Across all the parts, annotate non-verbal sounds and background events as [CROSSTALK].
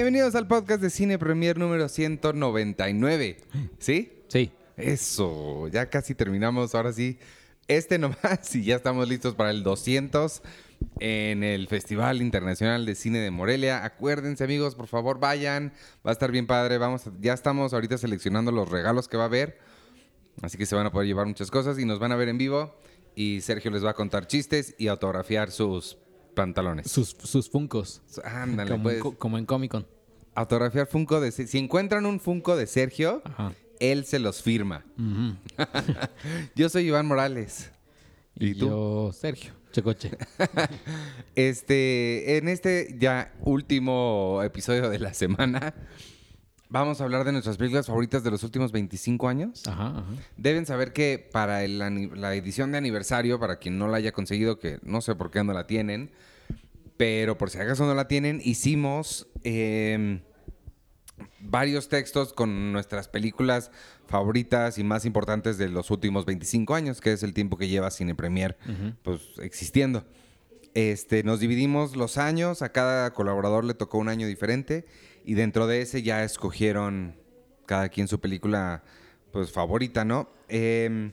Bienvenidos al podcast de Cine Premier número 199. ¿Sí? Sí. Eso, ya casi terminamos. Ahora sí, este nomás [LAUGHS] y ya estamos listos para el 200 en el Festival Internacional de Cine de Morelia. Acuérdense, amigos, por favor, vayan. Va a estar bien padre. Vamos, a- ya estamos ahorita seleccionando los regalos que va a haber. Así que se van a poder llevar muchas cosas y nos van a ver en vivo. Y Sergio les va a contar chistes y autografiar sus pantalones. Sus, sus funcos. Ándale, como, pues. como en Comic Con. Autografiar Funko de... Si encuentran un Funko de Sergio, Ajá. él se los firma. [LAUGHS] Yo soy Iván Morales. Y, ¿Y tú? yo, Sergio Checoche. [LAUGHS] Este, en este ya último episodio de la semana, vamos a hablar de nuestras películas favoritas de los últimos 25 años. Ajá, ajá. Deben saber que para el la edición de aniversario, para quien no la haya conseguido, que no sé por qué no la tienen, pero por si acaso no la tienen, hicimos eh, varios textos con nuestras películas favoritas y más importantes de los últimos 25 años, que es el tiempo que lleva Cine Premier pues, existiendo. Este, nos dividimos los años, a cada colaborador le tocó un año diferente y dentro de ese ya escogieron cada quien su película pues favorita, ¿no? Em,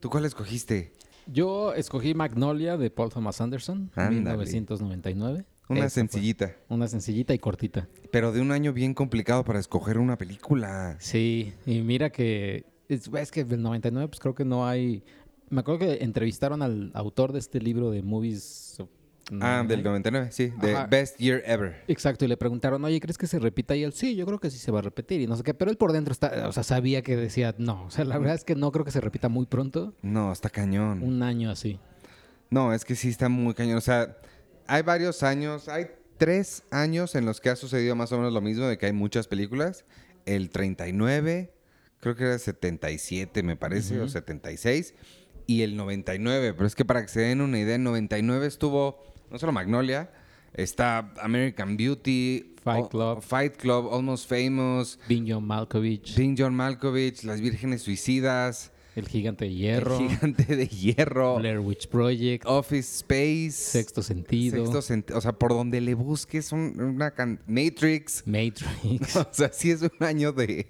¿Tú cuál escogiste? Yo escogí Magnolia de Paul Thomas Anderson, Ándale. 1999. Una Esa sencillita, Una sencillita y cortita. pero de un año bien complicado para escoger una película. Sí, y mira que es, es que del 99 pues creo que no hay... Me acuerdo que entrevistaron al autor de este libro de movies... Ah, del 99, sí, de Ajá. Best Year Ever. Exacto, y le preguntaron, oye, ¿crees que se repita? Y él, sí, yo creo que sí se va a repetir. Y no sé qué, pero él por dentro está, o sea, sabía que decía, no, o sea, la verdad es que no creo que se repita muy pronto. No, está cañón. Un año así. No, es que sí está muy cañón. O sea, hay varios años, hay tres años en los que ha sucedido más o menos lo mismo, de que hay muchas películas. El 39, creo que era 77, me parece, o 76, y el 99. Pero es que para que se den una idea, el 99 estuvo no solo Magnolia, está American Beauty, Fight Club. Fight Club, Almost Famous, Bing John Malkovich, Being John Malkovich, Las Vírgenes Suicidas, El Gigante de Hierro, El Gigante de Hierro, Blair Witch Project, Office Space, Sexto Sentido, Sexto senti- o sea, por donde le busques un- una can- Matrix. Matrix, [LAUGHS] O sea, sí es un año de,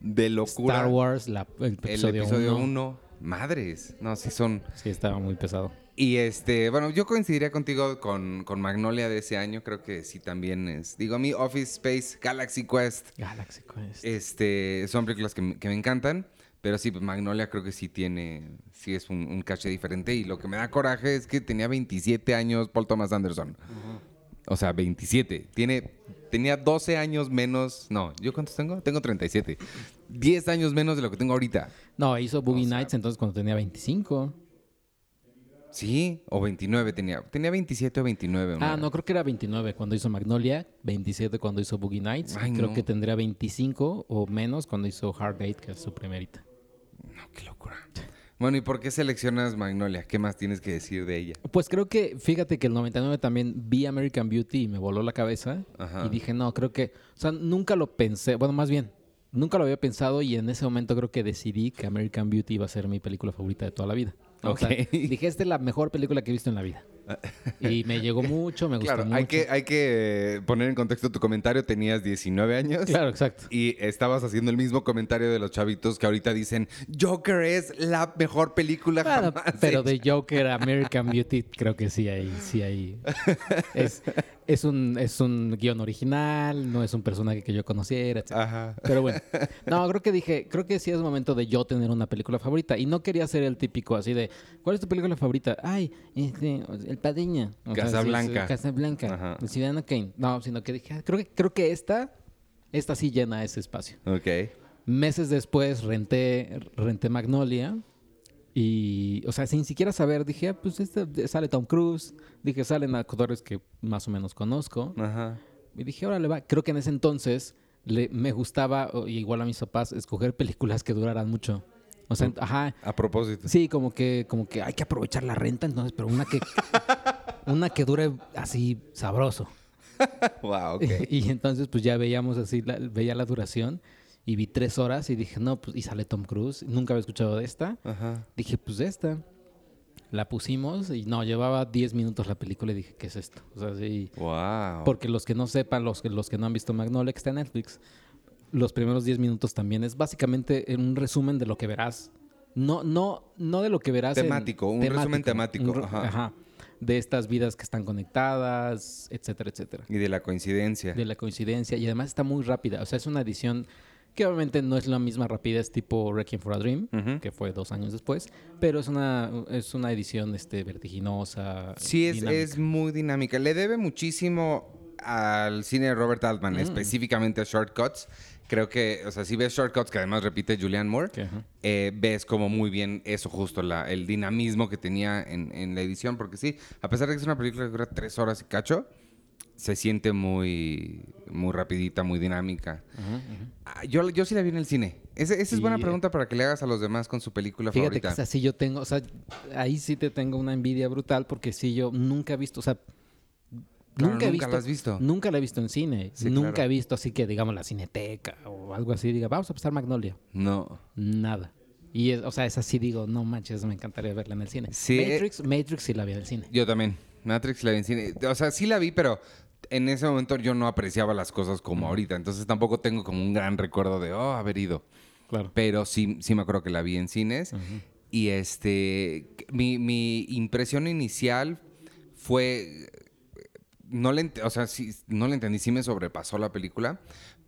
de locura. Star Wars, la- el episodio episodio 1. 1. Madres. No, sí son. Sí, estaba muy pesado. Y este, bueno, yo coincidiría contigo con, con Magnolia de ese año. Creo que sí también es. Digo, a mí, Office Space, Galaxy Quest. Galaxy Quest. Este, son películas que, que me encantan. Pero sí, pues Magnolia creo que sí tiene, sí es un, un caché diferente. Y lo que me da coraje es que tenía 27 años Paul Thomas Anderson. O sea, 27. Tiene, tenía 12 años menos. No, ¿yo cuántos tengo? Tengo 37. 10 años menos de lo que tengo ahorita. No, hizo Boogie O sea- Nights entonces cuando tenía 25. Sí, o 29 tenía. Tenía 27 o 29. Ah, no, creo que era 29 cuando hizo Magnolia, 27 cuando hizo Boogie Nights. Ay, creo no. que tendría 25 o menos cuando hizo Hard Eight, que es su primerita. Qué locura. Bueno, ¿y por qué seleccionas Magnolia? ¿Qué más tienes que decir de ella? Pues creo que, fíjate que el 99 también vi American Beauty y me voló la cabeza. Ajá. Y dije, no, creo que, o sea, nunca lo pensé, bueno, más bien, nunca lo había pensado y en ese momento creo que decidí que American Beauty iba a ser mi película favorita de toda la vida. O sea, Ok. dije, esta es la mejor película que he visto en la vida. Y me llegó mucho, me gustó Claro, mucho. hay que, hay que poner en contexto tu comentario. Tenías 19 años. Claro, exacto. Y estabas haciendo el mismo comentario de los chavitos que ahorita dicen Joker es la mejor película Bueno, jamás pero hecha". de Joker American Beauty creo que sí hay, sí hay. Es, es un, es un guion original, no es un personaje que yo conociera, etc. Ajá. Pero bueno, no, creo que dije, creo que sí es momento de yo tener una película favorita. Y no quería ser el típico así de, ¿cuál es tu película favorita? Ay, este, El Padriño. O sea, sí, Casablanca. Casablanca. El Ciudadano Kane. No, sino que dije, ah, creo que, creo que esta, esta sí llena ese espacio. Ok. Meses después renté, renté Magnolia. Y, o sea, sin siquiera saber, dije, ah, pues este, sale Tom Cruise. Dije, salen actores que más o menos conozco. Ajá. Y dije, órale, va. Creo que en ese entonces le, me gustaba, igual a mis papás, escoger películas que duraran mucho. O sea, ajá. A propósito. Sí, como que, como que hay que aprovechar la renta, entonces, pero una que, [LAUGHS] una que dure así sabroso. [LAUGHS] Wow, ok. [LAUGHS] y entonces, pues ya veíamos así, la- veía la duración y vi tres horas y dije, no, pues, y sale Tom Cruise. Nunca había escuchado de esta. Ajá. Dije, pues esta. La pusimos y no, llevaba 10 minutos la película y dije, ¿qué es esto? O sea, sí. Wow. Porque los que no sepan, los que, los que no han visto Magnolia, que está en Netflix, los primeros 10 minutos también es básicamente un resumen de lo que verás. No, no, no de lo que verás. en- Temático, un resumen temático, un ajá. ajá. De estas vidas que están conectadas, etcétera, etcétera. Y de la coincidencia. De la coincidencia. Y además está muy rápida. O sea, es una edición que obviamente no es la misma rapidez tipo Requiem for a Dream, que fue dos años después, pero es una, es una edición este, vertiginosa. Sí, es, muy dinámica. Le debe muchísimo al cine de Robert Altman, específicamente a Shortcuts. Creo que, o sea, si ves Shortcuts, que además repite Julianne Moore, Que, eh, ves como muy bien eso justo, la, el dinamismo que tenía en, en la edición. Porque sí, a pesar de que es una película que dura tres horas y cacho, se siente muy, muy rapidita, muy dinámica. Ah, Yo, yo sí la vi en el cine. Ese- esa es buena pregunta para que le hagas a los demás con su película Fíjate que favorita. esa sí yo tengo, o sea, ahí sí te tengo una envidia brutal porque sí yo nunca he visto, o sea, Claro, nunca he nunca visto, la has visto. Nunca la he visto en cine, Sí, nunca claro. he visto así que digamos la cineteca o algo así, diga, vamos a pasar Magnolia, No. nada. Y es, o sea, es así digo, no manches, me encantaría verla en el cine. Sí, eh, Matrix, Matrix sí la vi en el cine. Yo también. Matrix la vi en cine. O sea, sí la vi, pero en ese momento yo no apreciaba las cosas como ahorita. Entonces tampoco tengo como un gran recuerdo de, oh, haber ido. Claro. Pero sí, sí me acuerdo que la vi en cines. Y este, mi, mi impresión inicial fue, no le, o sea, sí, no le entendí, sí me sobrepasó la película.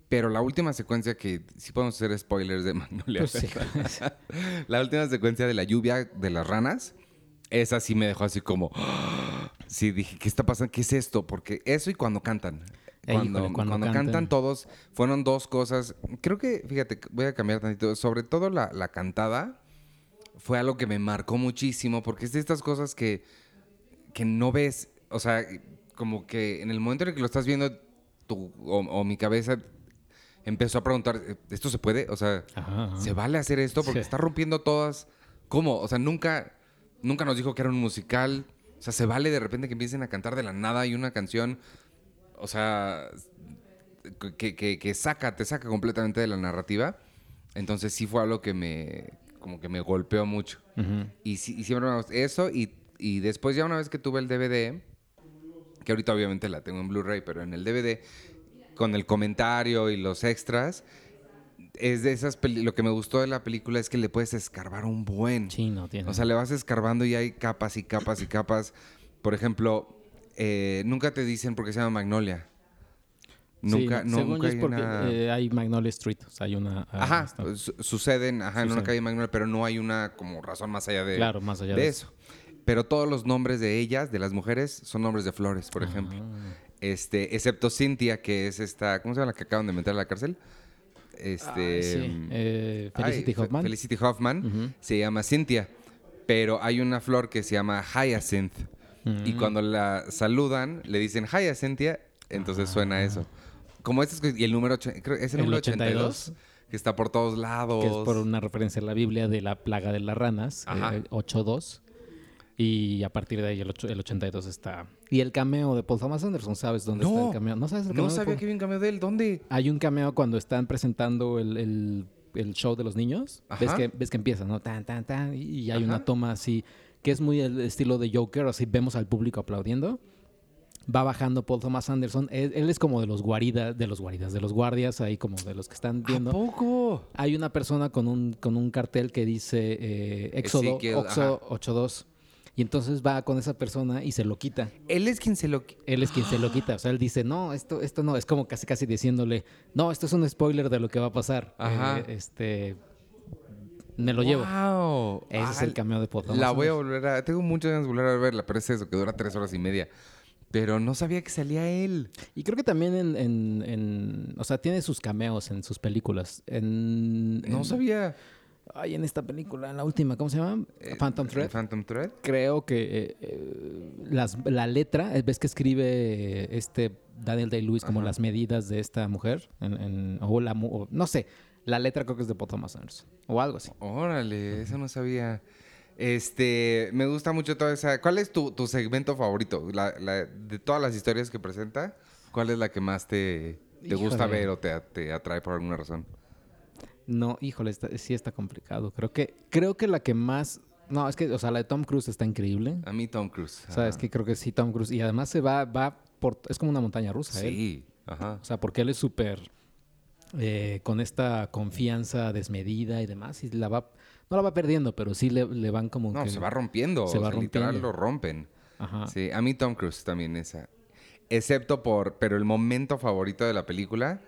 Pero la última secuencia que, sí podemos hacer spoilers de [LAUGHS] Magnolia. Pues sí. la última secuencia de la lluvia de las ranas, esa sí me dejó así como, [GASPS] sí, dije, ¿qué está pasando? ¿Qué es esto? Porque eso y cuando cantan. Cuando, híjole, cuando cuando cantan. cantan. todos, fueron dos cosas. Creo que, fíjate, voy a cambiar tantito. Sobre todo la, la cantada fue algo que me marcó muchísimo porque es de estas cosas que, que no ves. O sea, como que en el momento en el que lo estás viendo, tu, o, o mi cabeza empezó a preguntar, ¿esto se puede? O sea, Ajá, ajá. ¿se vale hacer esto? Porque Sí. está rompiendo todas. ¿Cómo? O sea, nunca, nunca nos dijo que era un musical. O sea, ¿se vale de repente que empiecen a cantar de la nada y una canción? O sea, que, que- que saca, te saca completamente de la narrativa. Entonces sí fue algo que me, como que me golpeó mucho. Ujú. Y, sí- y siempre me gustó eso. Y, y después ya una vez que tuve el DVD, que ahorita obviamente la tengo en Blu-ray, pero en el DVD, con el comentario y los extras, es de esas lo que me gustó de la película es que le puedes escarbar un buen. Sí, no tiene. O sea, le vas escarbando y hay capas y capas y capas. Por ejemplo, eh, nunca te dicen por qué se llama Magnolia. Nunca, Sí, según nunca yo es hay porque una... eh, hay Magnolia Street, o sea, hay una... ah, Ajá, está- suceden ajá, en una calle Magnolia, pero no hay una como razón más allá de, Claro, más allá de de eso. Pero todos los nombres de ellas, de las mujeres, son nombres de flores, por ejemplo. Ah. Este, excepto Cynthia, que es esta, ¿cómo se llama la que acaban de meter a la cárcel? Este, Ay, sí. Eh, ay, Felicity Fe- Hoffman. Felicity Hoffman se llama Cynthia, pero hay una flor que se llama Hyacinth. Y Mm. cuando la saludan, le dicen Hyacinthia, entonces suena eso. Como este es, y el número, ocho- creo, es el Ah. El número 82, 82, que está por todos lados. que es por una referencia a la Biblia de la plaga de las ranas, eh, 8.2. Y a partir de ahí el, ocho- el 82 está. Y el cameo de Paul Thomas Anderson, ¿sabes dónde está No. el cameo? ¿No sabes el cameo? No sabía Paul? que había un cambio de él. ¿Dónde? Hay un cameo cuando están presentando el, el- el show de los niños. ¿Ves Ajá. que, ves que empieza, ¿no? Tan, tan, tan. Y hay Ajá. una toma así, que es muy el estilo de Joker, así vemos al público aplaudiendo. Va bajando Paul Thomas Anderson. Él, él es como de los guaridas, de los guaridas, de los guardias, ahí como de los que están viendo. ¿A poco? Hay una persona con un, con un cartel que dice eh, Éxodo, Oxo 82. Y entonces va con esa persona y se lo quita. Él es quien se lo... qui- Él es quien se lo quita. O sea, él dice, no, esto, esto no. Es como casi casi diciéndole, no, esto es un spoiler de lo que va a pasar. Ajá. Eh, este. Me lo llevo. ¡Wow! Ese es el cameo de Thomas La voy a volver a... Tengo muchas ganas de volver a verla, pero es eso, que dura tres horas y media. Pero no sabía que salía él. Y creo que también en, en- en- O sea, tiene sus cameos en sus películas. En, No en- sabía. Ay, en esta película, en la última, ¿cómo se llama? Eh, Phantom Thread. Phantom Thread. creo que eh, eh, las, la letra, ves que escribe este Daniel Day-Lewis como Ajá. las medidas de esta mujer, en, en- o la, o- no sé, la letra creo que es de Paul Thomas Anderson, o algo así. Órale, eso no sabía. Este, me gusta mucho toda esa... ¿Cuál es tu, tu segmento favorito? La- la- de todas las historias que presenta, ¿cuál es la que más te, te gusta ver o te, te atrae por alguna razón? No, híjole, está- sí está complicado. Creo que, creo que la que más No, es que, o sea, la de Tom Cruise está increíble. A mí Tom Cruise. O sea, es ajá. que creo que sí, Tom Cruise. Y además se va, va por... Es como una montaña rusa, él. Sí, ajá. O sea, porque él es súper... eh, con esta confianza desmedida y demás. Y la va... No la va perdiendo, pero sí le, le van como No, que... se va rompiendo. se o va sea, literal rompiendo. lo rompen. Ajá. Sí, a mí Tom Cruise también esa. Excepto por, pero el momento favorito de la película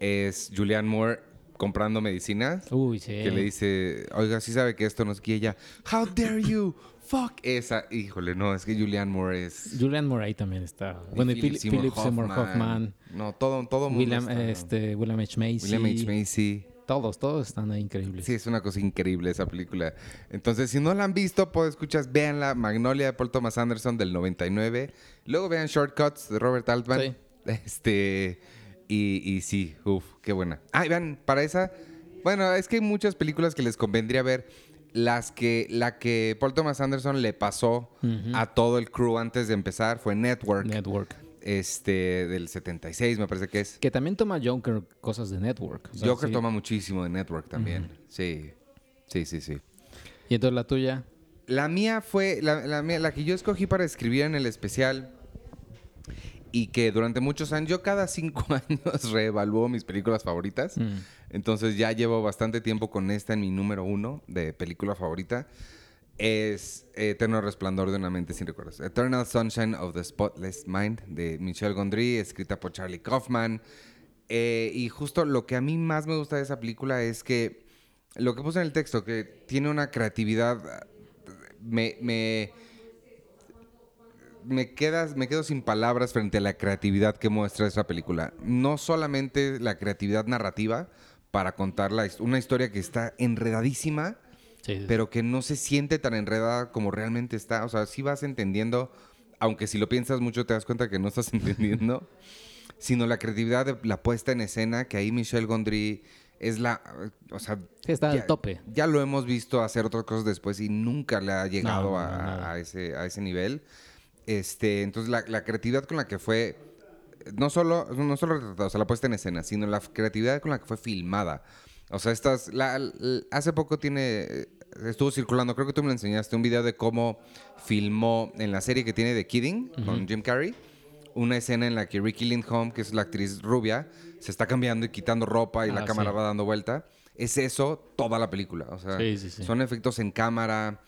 es Julianne Moore comprando medicinas. Uy, sí. Que le dice, oiga, sí sabe que esto no es que ella, how dare you, fuck esa. Híjole, no, es que Julianne Moore es... Julian Moore ahí también está. Bueno, y Philip, Philip Seymour Hoffman. No, todo, todo mundo William, está- este, William H. Macy. William H. Macy. Todos, todos están ahí increíbles. Sí, es una cosa increíble esa película. Entonces, si no la han visto, pues escuchas, véanla. Magnolia de Paul Thomas Anderson del 99. Luego vean Shortcuts de Robert Altman. Sí. Este. Y, y sí, uff, qué buena. Ah, y vean, para esa. Bueno, es que hay muchas películas que les convendría ver. Las que, la que Paul Thomas Anderson le pasó a todo el crew antes de empezar fue Network. Network. este, del 76, me parece que es. Que también toma Joker cosas de Network. O sea, Joker sí. toma muchísimo de Network también. Sí. Sí, sí, sí. Y entonces la tuya. La mía fue, la, la que yo escogí para escribir en el especial y que durante muchos años, yo cada cinco [LAUGHS] años reevalúo mis películas favoritas. Mm. Entonces ya llevo bastante tiempo con esta en mi número uno de película favorita. Es Eterno Resplandor de una mente sin recuerdos. Eternal Sunshine of the Spotless Mind de Michel Gondry, escrita por Charlie Kaufman. Eh, y justo lo que a mí más me gusta de esa película es que lo que puse en el texto, que tiene una creatividad, me, me, me, quedas, me quedo sin palabras frente a la creatividad que muestra esa película. No solamente la creatividad narrativa para contar la una historia que está enredadísima, Sí, sí, pero que no se siente tan enredada como realmente está. O sea, sí vas entendiendo, aunque si lo piensas mucho te das cuenta que no estás [LAUGHS] entendiendo, sino la creatividad de la puesta en escena, que ahí Michelle Gondry es la... O sea, Sí, está ya, al tope. ya lo hemos visto hacer otras cosas después y nunca le ha llegado no, a, no, a ese, a ese nivel. Este, entonces, la, la creatividad con la que fue... No solo, no solo retratada, o sea, la puesta en escena, sino la creatividad con la que fue filmada. O sea, estas... la- l- hace poco tiene... Estuvo circulando, creo que tú me lo enseñaste, un video de cómo filmó en la serie que tiene de Kidding con Jim Carrey una escena en la que Ricky Lindholm, que es la actriz rubia, se está cambiando y quitando ropa y la Ah, cámara sí. va dando vuelta. Es eso toda la película. O sea, sí, sí. son efectos en cámara.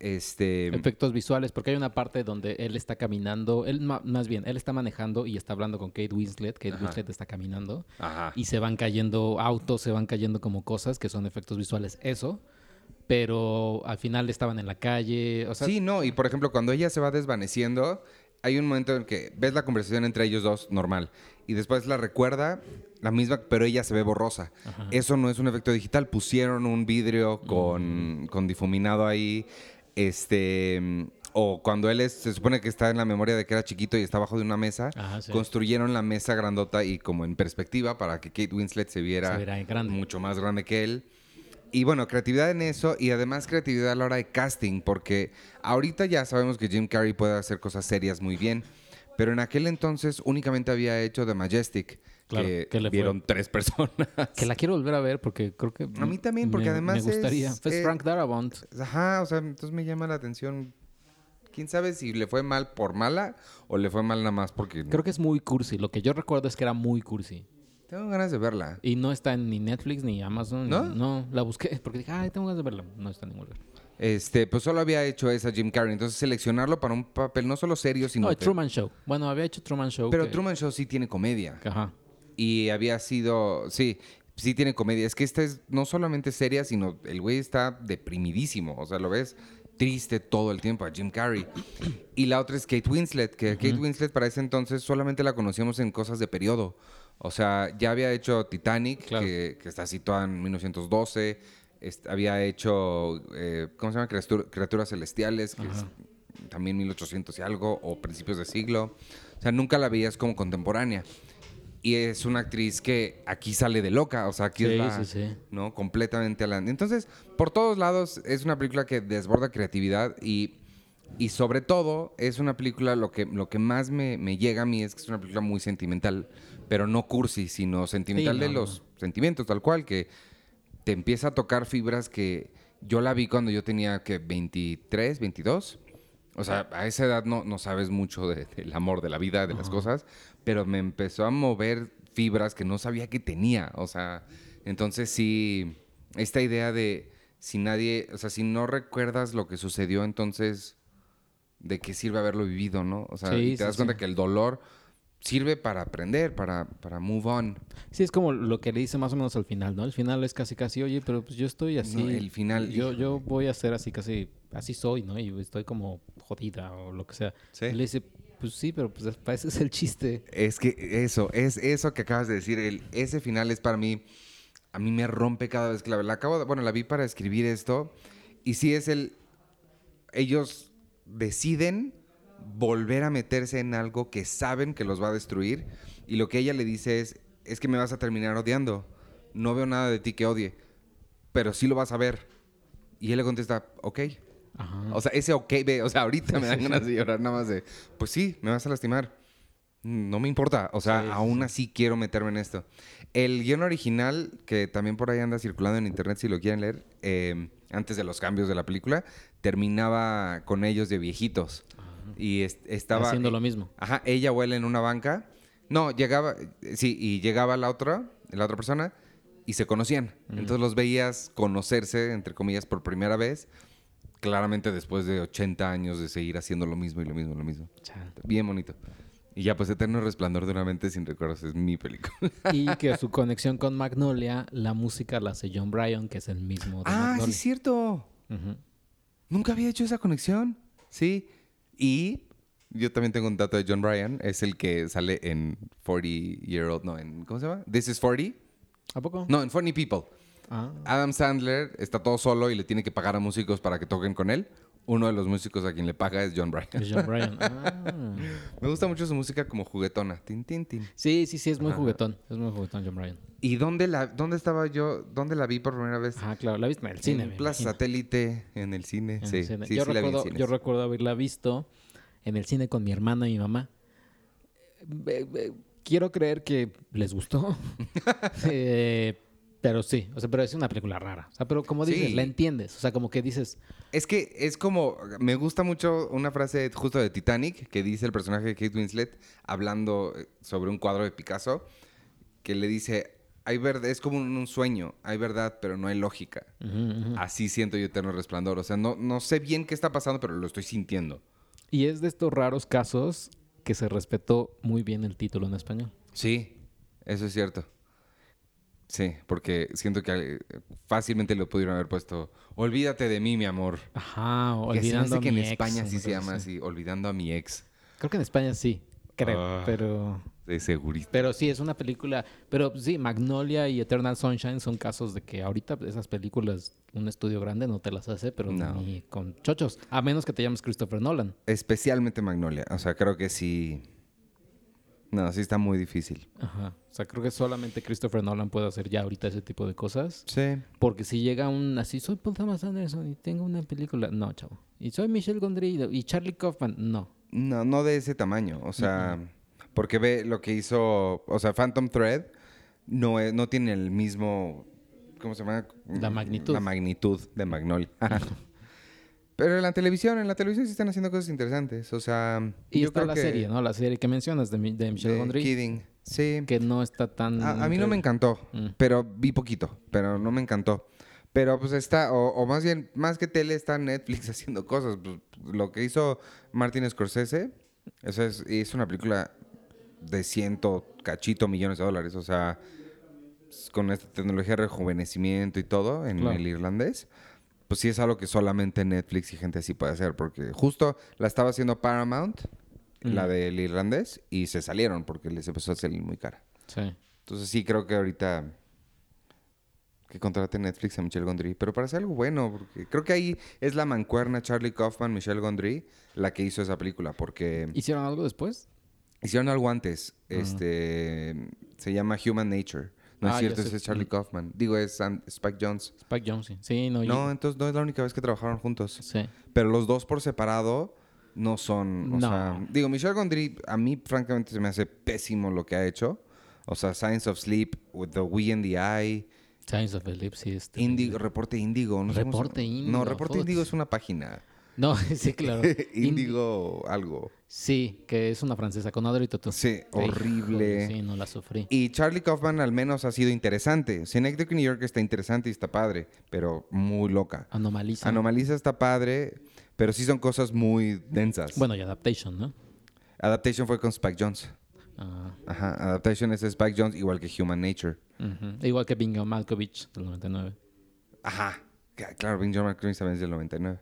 Este. Efectos visuales, porque hay una parte donde él está caminando, él más bien, él está manejando y está hablando con Kate Winslet, Kate Ajá. Winslet está caminando Ajá. y se van cayendo autos, se van cayendo como cosas que son efectos visuales, eso, pero al final estaban en la calle, o sea, sí, no. Y por ejemplo, cuando ella se va desvaneciendo, hay un momento en que ves la conversación entre ellos dos normal. Y después la recuerda la misma, pero ella se ve borrosa. Ajá. Eso no es un efecto digital. Pusieron un vidrio Mm. con, con difuminado ahí. Este. O cuando él es, se supone que está en la memoria de que era chiquito y está abajo de una mesa. Ajá, sí. Construyeron la mesa grandota y como en perspectiva para que Kate Winslet se viera, Se viera mucho más grande que él. Y bueno, creatividad en eso y además creatividad a la hora de casting, porque ahorita ya sabemos que Jim Carrey puede hacer cosas serias muy bien, pero en aquel entonces únicamente había hecho The Majestic, Claro, que que le fue- vieron tres personas. que la quiero volver a ver porque creo que A mí también, porque me- además me gustaría. es, eh, Frank Darabont. Ajá, o sea, entonces me llama la atención. ¿Quién sabe si le fue mal por mala o le fue mal nada más porque... Creo que es muy cursi. Lo que yo recuerdo es que era muy cursi. Tengo ganas de verla. Y no está en ni Netflix ni Amazon. ¿No? ni- no, la busqué [LAUGHS] porque dije, ay, tengo ganas de verla. No está en ningún lugar. Este, pues solo había hecho esa Jim Carrey, entonces seleccionarlo para un papel no solo serio, sino... No, Truman Show. Bueno, había hecho Truman Show. Pero que- Truman Show sí tiene comedia. Ajá. Y había sido, sí, sí tiene comedia. Es que esta es no solamente seria, sino el güey está deprimidísimo. O sea, lo ves triste todo el tiempo a Jim Carrey. Y la otra es Kate Winslet, que Kate Winslet para ese entonces solamente la conocíamos en cosas de periodo. O sea, ya había hecho Titanic, Claro. que, que está situada en 1912. Est- había hecho, eh, ¿cómo se llama? Criatur- Criaturas Celestiales, que es también 1800 y algo, o principios de siglo. O sea, nunca la veías como contemporánea. Y es una actriz que aquí sale de loca, o sea, aquí Sí, es la, sí, sí. ¿no? Completamente adelante. Entonces, por todos lados, es una película que desborda creatividad y, y sobre todo, es una película, lo que, lo que más me, me llega a mí es que es una película muy sentimental, pero no cursi, sino sentimental de no. los sentimientos, tal cual, que te empieza a tocar fibras que Yo la vi cuando yo tenía que 23, 22. O sea, a esa edad no, no sabes mucho de- del amor, de la vida, de las cosas, pero me empezó a mover fibras que no sabía que tenía. O sea, entonces sí, esta idea de si nadie, o sea, si no recuerdas lo que sucedió, entonces, ¿de qué sirve haberlo vivido, no? O sea, Sí, y te sí, das cuenta sí. que el dolor sirve para aprender, para, para move on. Sí, es como lo que le dice más o menos al final, ¿no? El final es casi casi, oye, pero pues yo estoy así. No, el final, Yo, híjole. yo voy a ser así casi, así soy, ¿no? Y estoy como jodida o lo que sea. Sí. Y le dice, pues sí, pero pues para ese es el chiste. Es que eso, es eso que acabas de decir. El, ese final es para mí, a mí me rompe cada vez que la, la acabo de, bueno, la vi para escribir esto. Y sí es el, ellos deciden volver a meterse en algo que saben que los va a destruir. Y lo que ella le dice es, es que me vas a terminar odiando. No veo nada de ti que odie, pero sí lo vas a ver. Y él le contesta, ok. Ajá. O sea, ese ok, ve, o sea, ahorita me dan [LAUGHS] ganas de llorar nada más de, pues sí, me vas a lastimar. No me importa, o sea, Sí, aún así quiero meterme en esto. El guion original, que también por ahí anda circulando en internet si lo quieren leer, eh, antes de los cambios de la película, terminaba con ellos de viejitos. Y es- estaba... Haciendo lo mismo. Ajá, ella huele en una banca. No, llegaba, sí, y llegaba la otra, la otra persona, y se conocían. Entonces los veías conocerse, entre comillas, por primera vez, claramente después de 80 años de seguir haciendo lo mismo y lo mismo y lo mismo. Bien bonito. Y ya, pues Eterno Resplandor de una mente sin recuerdos es mi película. [LAUGHS] Y que su conexión con Magnolia, la música la hace John Bryan, que es el mismo de ah, sí Magnolia. es cierto. Nunca había hecho esa conexión. Sí. Y yo también tengo un dato de John Bryan. Es el que sale en 40 Year Old. No, en. ¿Cómo se llama? This is 40. ¿A poco? No, en Funny People. Ah. Adam Sandler está todo solo y le tiene que pagar a músicos para que toquen con él. Uno de los músicos a quien le paga es John Bryan. Es John Bryan. [LAUGHS] Ah. Me gusta mucho su música como juguetona. Tin, tin, tin. Sí, sí, sí, es muy juguetón. Es muy juguetón John Bryan. ¿Y dónde, la, dónde estaba yo? ¿Dónde la vi por primera vez? Ah, claro, la viste en el cine. en Plaza imagino. Satélite, en el cine. En sí, el cine. sí, yo, sí la vi en yo recuerdo haberla visto en el cine con mi hermana y mi mamá. Quiero creer que les gustó. [LAUGHS] Eh, pero sí, o sea, pero es una película rara. O sea, pero como dices, Sí. la entiendes. O sea, como que dices, Es que es como, me gusta mucho una frase justo de Titanic que dice el personaje de Kate Winslet hablando eh, sobre un cuadro de Picasso que le dice, hay verdad, es como un, un sueño, hay verdad, pero no hay lógica. Así siento yo Eterno Resplandor. O sea, no, no sé bien qué está pasando, pero lo estoy sintiendo. y es de estos raros casos que se respetó muy bien el título en español. Sí, eso es cierto. Sí, porque siento que eh, fácilmente lo pudieron haber puesto, olvídate de mí, mi amor. Ajá, o olvidando a que en ex, España sí se llama así. así, olvidando a mi ex. Creo que en España sí, creo, Ah. pero De segurito. pero sí es una película, pero sí, Magnolia y Eternal Sunshine son casos de que ahorita esas películas un estudio grande no te las hace, pero No. ni con chochos, a menos que te llames Christopher Nolan. Especialmente Magnolia. O sea, creo que sí. No, sí está muy difícil. Ajá. O sea, creo que solamente Christopher Nolan puede hacer ya ahorita ese tipo de cosas. Sí. Porque si llega un así, soy Paul Thomas Anderson y tengo una película. No, chavo. Y soy Michelle Gondry y Charlie Kaufman. No. No, no de ese tamaño. O sea, porque ve lo que hizo. O sea, Phantom Thread no, es- no tiene el mismo. ¿Cómo se llama? La magnitud. La magnitud de Magnolia. [LAUGHS] Pero en la televisión, en la televisión sí están haciendo cosas interesantes. O sea. Y yo está creo la que- serie, ¿no? La serie que mencionas de, de Michelle Gondry. Kidding. Sí. Que no está tan. A, a mí no me encantó, Mm. pero vi poquito, pero no me encantó. Pero pues está, o, o más bien, más que tele, está Netflix [LAUGHS] haciendo cosas. Pues, lo que hizo Martin Scorsese, eso es, es una película de ciento cachito millones de dólares. O sea, con esta tecnología de rejuvenecimiento y todo en Claro. el irlandés. Pues sí es algo que solamente Netflix y gente así puede hacer. Porque justo la estaba haciendo Paramount, la del irlandés, y se salieron porque les empezó a salir muy cara. Sí. Entonces sí creo que ahorita que contrate Netflix a Michelle Gondry, pero para hacer algo bueno, porque creo que ahí es la mancuerna Charlie Kaufman, Michelle Gondry, la que hizo esa película, porque ¿Hicieron algo después? hicieron algo antes, este, se llama Human Nature. No Ah, es ya cierto, ese es Charlie Mm. Kaufman. Digo, es San- Spike Jones. Spike Jonze. sí. Sí, no. No, yo- entonces no es la única vez que trabajaron juntos. Sí. Pero los dos por separado no son. O No. sea, digo, Michelle Gondry, a mí, francamente, se me hace pésimo lo que ha hecho. O sea, Science of Sleep, With the We in the Eye. Science of Lips, sí. Este, Índigo, reporte Índigo. No Reporte. Índigo, No, reporte. Índigo es una página. No, [LAUGHS] sí, claro. [LAUGHS] Índigo algo. Sí, que es una francesa con Audrey Tautou. Sí, horrible. Sí, no la sufrí. Y Charlie Kaufman al menos ha sido interesante. Synecdoche New York está interesante y está padre, pero muy loca. Anomaliza. Anomaliza está padre, pero sí son cosas muy densas. Bueno, y Adaptation, ¿no? Adaptation fue con Spike Jones. Ah, Ajá, Adaptation es Spike Jones, igual que Human Nature. Igual que Bingo Malkovich del 99. Ajá, claro, Bing John McCreary también es del 99.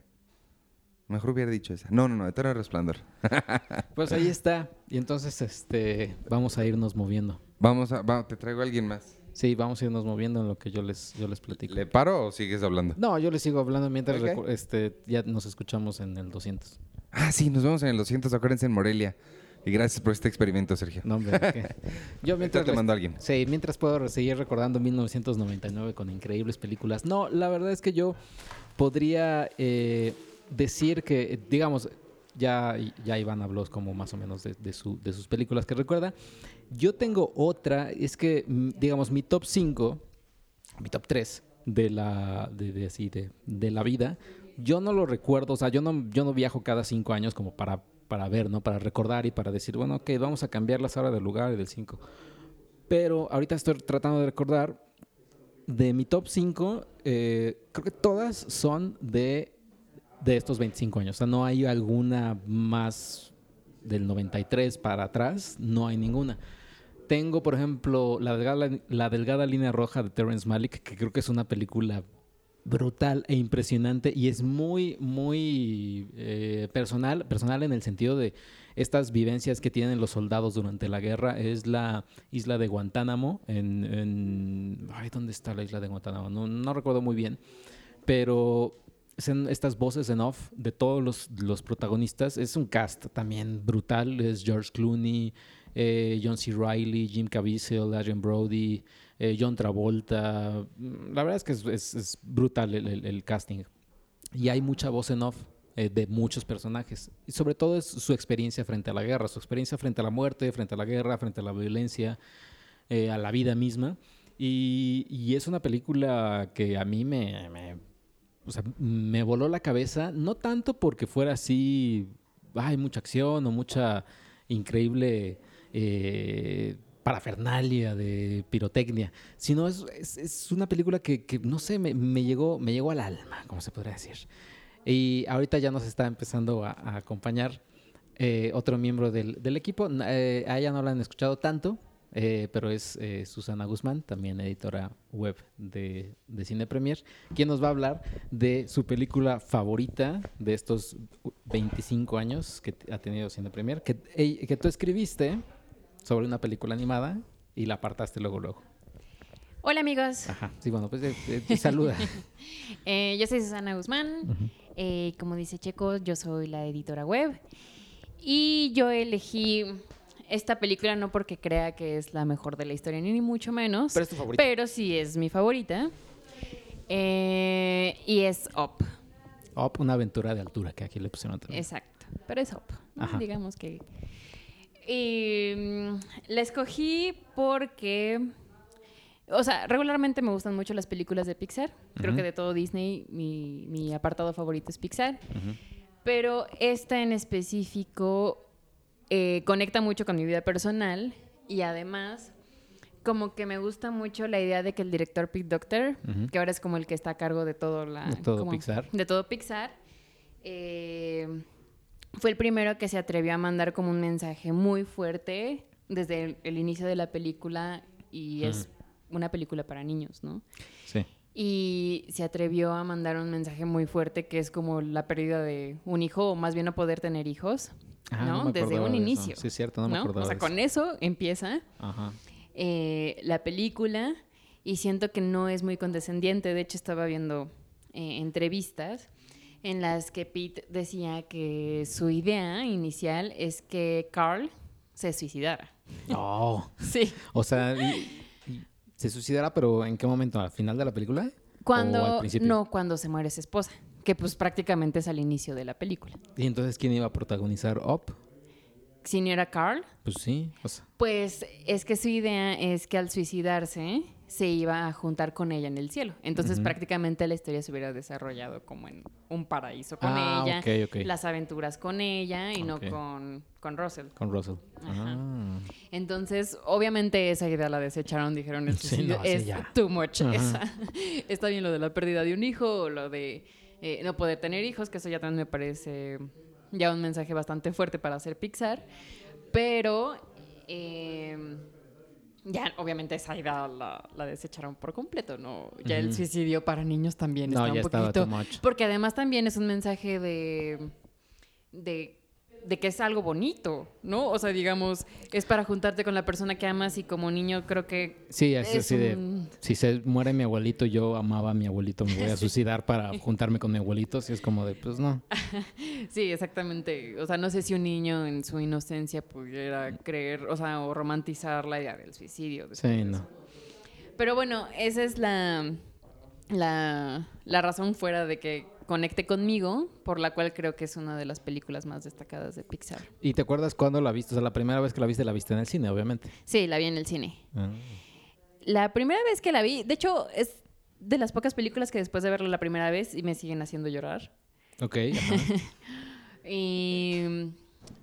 Mejor hubiera dicho esa. No, no, no, Eterno Resplandor. [LAUGHS] Pues ahí está. Y entonces, este, vamos a irnos moviendo. Vamos a, va, te traigo a alguien más. Sí, vamos a irnos moviendo en lo que yo les, yo les platico. ¿Le paro o sigues hablando? No, yo les sigo hablando mientras este, ya nos escuchamos en el 200. Ah, sí, nos vemos en el 200, acuérdense en Morelia. Y gracias por este experimento, Sergio. No, hombre, que- [LAUGHS] yo mientras te mando a alguien. Sí, mientras puedo seguir recordando 1999 con increíbles películas. No, la verdad es que yo podría eh, decir que, digamos, ya, ya Iván habló como más o menos de, su- de sus películas que recuerda. Yo tengo otra, es que, mm, digamos, mi top 5, mi top 3 de la, de, así, de, de la vida, yo no lo recuerdo, o sea, yo no, yo no viajo cada cinco años como para, para ver, ¿no? Para recordar y para decir, bueno, ok, vamos a cambiarlas ahora del lugar y del 5. Pero ahorita estoy tratando de recordar de mi top 5, creo que todas son de, de estos 25 años. O sea, no hay alguna más del 93 para atrás, no hay ninguna. Tengo, por ejemplo, la delgada, línea roja de Terrence Malick, que creo que es una película brutal e impresionante y es muy, muy eh, personal, personal en el sentido de estas vivencias que tienen los soldados durante la guerra. Es la isla de Guantánamo, en... ay, ¿dónde está la isla de Guantánamo? No, recuerdo muy bien, pero estas voces en off de todos los, los protagonistas. Es un cast también brutal. Es George Clooney, eh, John C. Reilly, Jim Caviezel, Adrian Brody, eh, John Travolta. Mm, La verdad es que es, es- brutal el, el- casting. Y hay mucha voz en off eh, de muchos personajes. Y sobre todo es su experiencia frente a la guerra, su experiencia frente a la muerte, frente a la guerra, frente a la violencia, eh, a la vida misma. Y, y es una película que a mí me- o sea, me voló la cabeza, no tanto porque fuera así, hay mucha acción o mucha increíble eh, parafernalia de pirotecnia, sino es, es- es una película que, que, no sé, me, llegó, me llegó al alma, como se podría decir. Y ahorita ya nos está empezando a, acompañar eh, otro miembro del, equipo. Eh, a ella no la han escuchado tanto, eh, pero es eh, Susana Guzmán, también editora web de, de Cine Premier, quien nos va a hablar de su película favorita de estos 25 años que ha tenido Cine Premier, que, que tú escribiste sobre una película animada y la apartaste luego, luego. Hola amigos, Ajá, sí, bueno, pues eh, eh, saluda. [LAUGHS] Yo soy Susana Guzmán, Eh, como dice Checo, yo soy la editora web. Y yo elegí esta película no porque crea que es la mejor de la historia, ni mucho menos, Pero es tu favorita. pero sí es mi favorita Eh, y es Up, Op, una aventura de altura, que aquí le pusieron también. exacto, pero es Up. Ajá. digamos que... Y, mm, la escogí porque... O sea, regularmente me gustan mucho las películas de Pixar. Creo que de todo Disney, mi, mi apartado favorito es Pixar. Pero esta en específico eh, conecta mucho con mi vida personal y además como que me gusta mucho la idea de que el director Pete Docter, Ujú. que ahora es como el que está a cargo de todo la De todo como- Pixar. de todo Pixar, eh, fue el primero que se atrevió a mandar como un mensaje muy fuerte desde el, el inicio de la película y es una película para niños, ¿no? Sí. Y se atrevió a mandar un mensaje muy fuerte que es como la pérdida de un hijo o más bien no poder tener hijos, Ah, ¿no? Desde un de inicio. Sí, es cierto, no me ¿no? acordaba O sea, con eso empieza Ajá. eh, la película y siento que no es muy condescendiente. De hecho, estaba viendo eh, entrevistas en las que Pete decía que su idea inicial es que Carl se suicidara. Oh. [LAUGHS] Sí. O sea, se suicidará, pero ¿en qué momento? ¿Al final de la película? ¿O al Cuando principio? no cuando se muere su esposa, que pues prácticamente es al inicio de la película. ¿Y entonces quién iba a protagonizar Up? Si no era Carl, Pues sí. O sea, Pues es que su idea es que al suicidarse se iba a juntar con ella en el cielo. Entonces prácticamente la historia se hubiera desarrollado como en un paraíso con Ah, ella, las aventuras con ella y no con, con Russell. Con Russell. Ajá. Ah. Entonces, obviamente esa idea la desecharon, dijeron el [LAUGHS] Sí, suicidio no, sí, es too much. Esa- [LAUGHS] está bien lo de la pérdida de un hijo o lo de eh, no poder tener hijos, que eso ya también me parece ya un mensaje bastante fuerte para hacer Pixar. Pero eh, ya obviamente esa idea la, la desecharon por completo, ¿no? Ya el suicidio para niños también No, está un poquito... Porque además también es un mensaje de, de, de que es algo bonito, ¿no? O sea, digamos, es para juntarte con la persona que amas y como niño creo que Sí, es, Es así de, si se muere mi abuelito, yo amaba a mi abuelito, me voy a [LAUGHS] suicidar para juntarme con mi abuelito, si es como de, pues no. [LAUGHS] sí, exactamente. O sea, no sé si un niño en su inocencia pudiera creer, o sea, o romantizar la idea del suicidio. Sí, no. eso. Pero bueno, esa es la, la, la razón fuera de que conecte conmigo, por la cual creo que es una de las películas más destacadas de Pixar. ¿Y te acuerdas cuándo la viste? O sea, la primera vez que la viste, la viste en el cine, obviamente. Sí, la vi en el cine. Ah. La primera vez que la vi, de hecho, es de las pocas películas que después de verla la primera vez y me siguen haciendo llorar. Ok. [LAUGHS] Y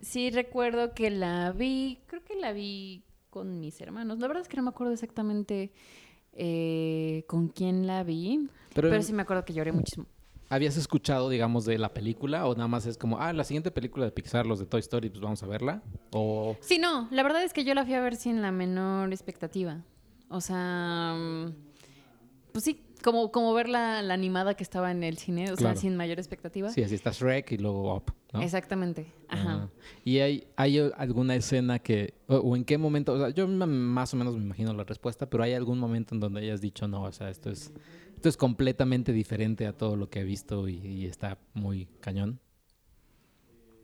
sí recuerdo que la vi, creo que la vi con mis hermanos. La verdad es que no me acuerdo exactamente eh, con quién la vi, Pero, pero, sí me acuerdo que lloré muchísimo. ¿Habías escuchado, digamos, de la película? ¿O nada más es como, ah, la siguiente película de Pixar, los de Toy Story, pues vamos a verla? ¿O Sí, no, la verdad es que yo la fui a ver sin la menor expectativa. O sea, mm, pues sí, como, como ver la, la animada que estaba en el cine, o Claro. sea, sin mayor expectativa. sí, así está Shrek y luego Up, ¿no? Exactamente, ajá. Ah. ¿Y hay, hay alguna escena que, o, o en qué momento, o sea, yo más o menos me imagino la respuesta, pero hay algún momento en donde hayas dicho, no, o sea, esto es, esto es completamente diferente a todo lo que he visto y, y está muy cañón?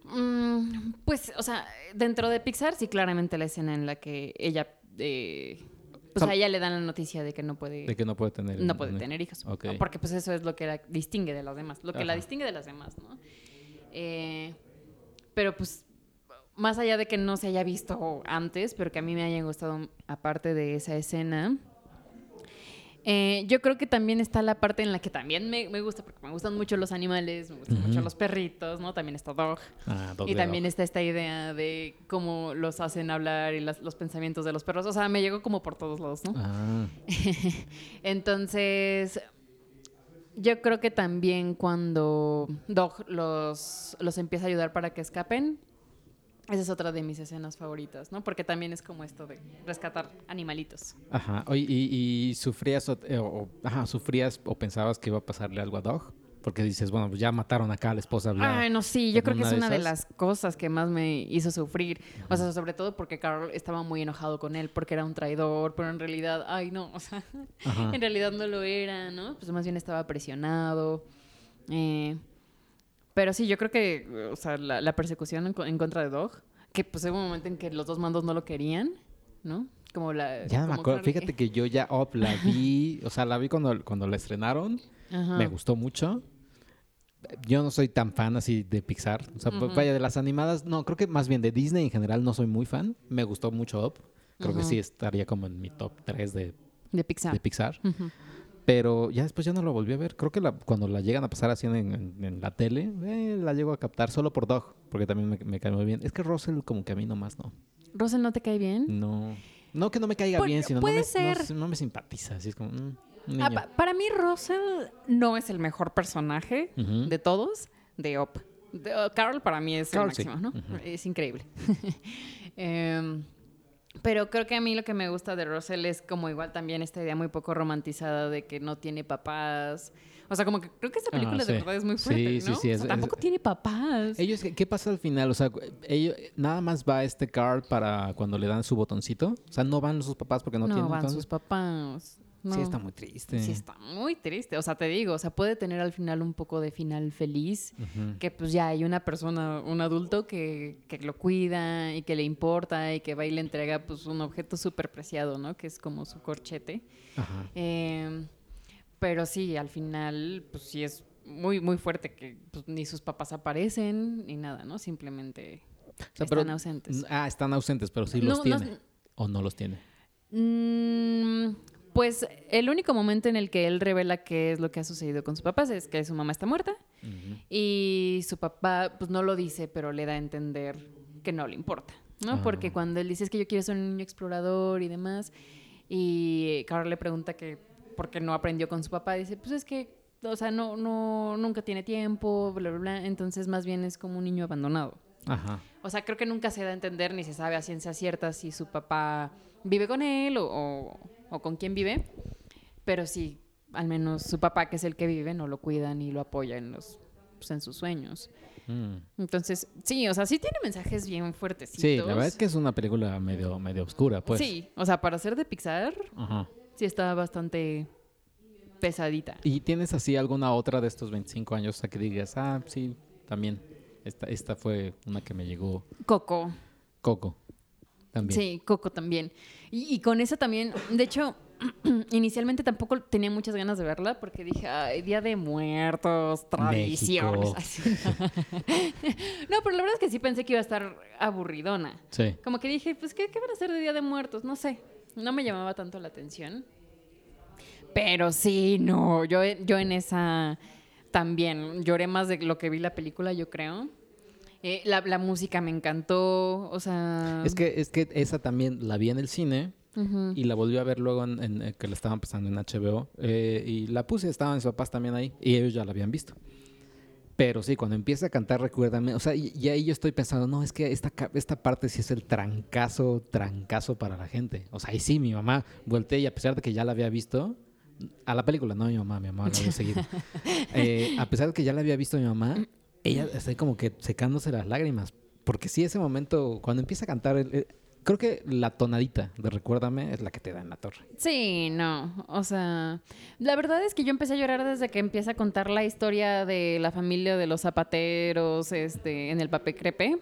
Mm, pues, o sea, dentro de Pixar, sí, claramente la escena en la que ella, eh, pues Sal- a ella le dan la noticia de que no puede, De que no puede tener... no puede tener hijos. Porque pues eso es lo que la distingue de las demás, lo que la distingue de las demás, ¿no? Eh, pero pues, más allá de que no se haya visto antes, pero que a mí me haya gustado aparte de esa escena, eh, yo creo que también está la parte en la que también me, me gusta, porque me gustan mucho los animales, me gustan mucho los perritos, ¿no? También está Dog. Ah, Dog Y también Dog. está esta idea de cómo los hacen hablar y las- los pensamientos de los perros. O sea, me llegó como por todos lados, ¿no? Ah, [LAUGHS] Entonces, yo creo que también cuando Dog los, los empieza a ayudar para que escapen, esa es otra de mis escenas favoritas, ¿no? Porque también es como esto de rescatar animalitos. ajá. Oye, ¿y, y sufrías o, eh, o- ajá, sufrías o pensabas que iba a pasarle algo a Dog? Porque dices, bueno, pues ya mataron acá a la esposa. ya. Ay, no, sí, yo creo que ¿Alguna es una de las cosas que más me hizo sufrir. O sea, sobre todo porque Carl estaba muy enojado con él porque era un traidor, pero en realidad, ay, no, o sea, Ajá. [LAUGHS] en realidad no lo era, ¿no? Pues más bien estaba presionado. eh, pero sí, yo creo que, o sea, la, la persecución en, co- en contra de Dog, que pues hubo un momento en que los dos mandos no lo querían, ¿no? Como la... Ya me acuerdo. Fíjate que yo ya Up la vi, o sea, la vi cuando, cuando la estrenaron. Ajá. Me gustó mucho. Yo no soy tan fan así de Pixar. O sea, vaya, de las animadas, no, creo que más bien de Disney en general no soy muy fan. Me gustó mucho Up. Creo que sí estaría como en mi top 3 de, De Pixar. de Pixar. Pero ya después ya no lo volví a ver. Creo que la- cuando la llegan a pasar así en, en- en la tele, eh, la llego a captar solo por Dog, porque también me, me cae muy bien. Es que Russell como que a mí nomás no. ¿Russell no te cae bien? No, no que no me caiga bien, sino no puede me, ser. no, no me simpatiza. Así es como, mm, Ah, pa- para mí Russell no es el mejor personaje de todos de Up. De- uh, Carl para mí es Carl, el sí. máximo, ¿no? Es increíble. [LAUGHS] Em, pero creo que a mí lo que me gusta de Russell es como igual también esta idea muy poco romantizada de que no tiene papás. O sea, como que creo que esta Ah, película de sí. verdad es muy Sí, fuerte, sí, ¿no? sí, O es- sea, es- tampoco tiene papás. Ellos, ¿qué, pasa al final? O sea, ellos, nada más va este Carl para cuando le dan su botoncito. O sea, no van sus papás porque no, no tienen. van entonces- sus papás. No. Sí, está muy triste. Sí, está muy triste. O sea, te digo, o sea, puede tener al final un poco de final feliz, que pues ya hay una persona, un adulto que, que lo cuida y que le importa y que va y le entrega pues un objeto súper preciado, ¿no? Que es como su corchete. Ajá. Eh, pero sí, al final, pues sí es muy, muy fuerte que pues, ni sus papás aparecen ni nada, ¿no? Simplemente O sea, están pero- ausentes. Ah, están ausentes, pero sí No, los no- tiene. ¿O no los tiene? Mm, Pues el único momento en el que él revela qué es lo que ha sucedido con sus papás es que su mamá está muerta y su papá pues no lo dice, pero le da a entender que no le importa, ¿no? Ah. Porque cuando él dice es que yo quiero ser un niño explorador y demás, y Carol le pregunta que por qué no aprendió con su papá, dice, pues es que, o sea, no, no, nunca tiene tiempo, bla, bla, bla, entonces más bien es como un niño abandonado. Ajá. O sea, creo que nunca se da a entender ni se sabe a ciencia cierta si su papá vive con él o, o- o con quién vive. Pero sí, al menos su papá, que es el que vive, no lo cuida ni lo apoya en, los, pues, en sus sueños. Mm. Entonces, sí, o sea, sí tiene mensajes bien fuertecitos. Sí, la verdad es que es una película medio, medio oscura, pues. Sí, o sea, para ser de Pixar, Ajá. sí está bastante pesadita. ¿Y tienes así alguna otra de estos 25 años a que digas, ah, sí, también, esta, esta fue una que me llegó Coco. Coco? También. Sí, Coco también. Y, y con esa también, de hecho, [CLEARS THROAT] inicialmente tampoco tenía muchas ganas de verla porque dije, ay, Día de Muertos, tradiciones. [LAUGHS] No, pero la verdad es que sí pensé que iba a estar aburridona. Sí. Como que dije, pues, ¿qué, qué van a hacer de Día de Muertos? No sé. No me llamaba tanto la atención. Pero sí, no, yo, yo en esa también lloré más de lo que vi la película, yo creo. Eh, la, la música me encantó, o sea... Es que, es que esa también la vi en el cine y la volví a ver luego en, en- eh, que la estaban pasando en HBO eh, y la puse, estaban mis papás también ahí y ellos ya la habían visto. Pero sí, cuando empieza a cantar, recuérdame, o sea, y, y ahí yo estoy pensando, no, es que esta, esta parte sí es el trancazo, trancazo para la gente. O sea, y sí, mi mamá volteé y a pesar de que ya la había visto, a la película, no mi mamá, mi mamá la había seguido. [LAUGHS] Eh, a pesar de que ya la había visto mi mamá, ella está como que secándose las lágrimas. Porque sí, ese momento, cuando empieza a cantar, el- el- creo que la tonadita de Recuérdame es la que te da en la torre. Sí, no, o sea, la verdad es que yo empecé a llorar desde que empieza a contar la historia de la familia de los zapateros, este, en el papel crepe.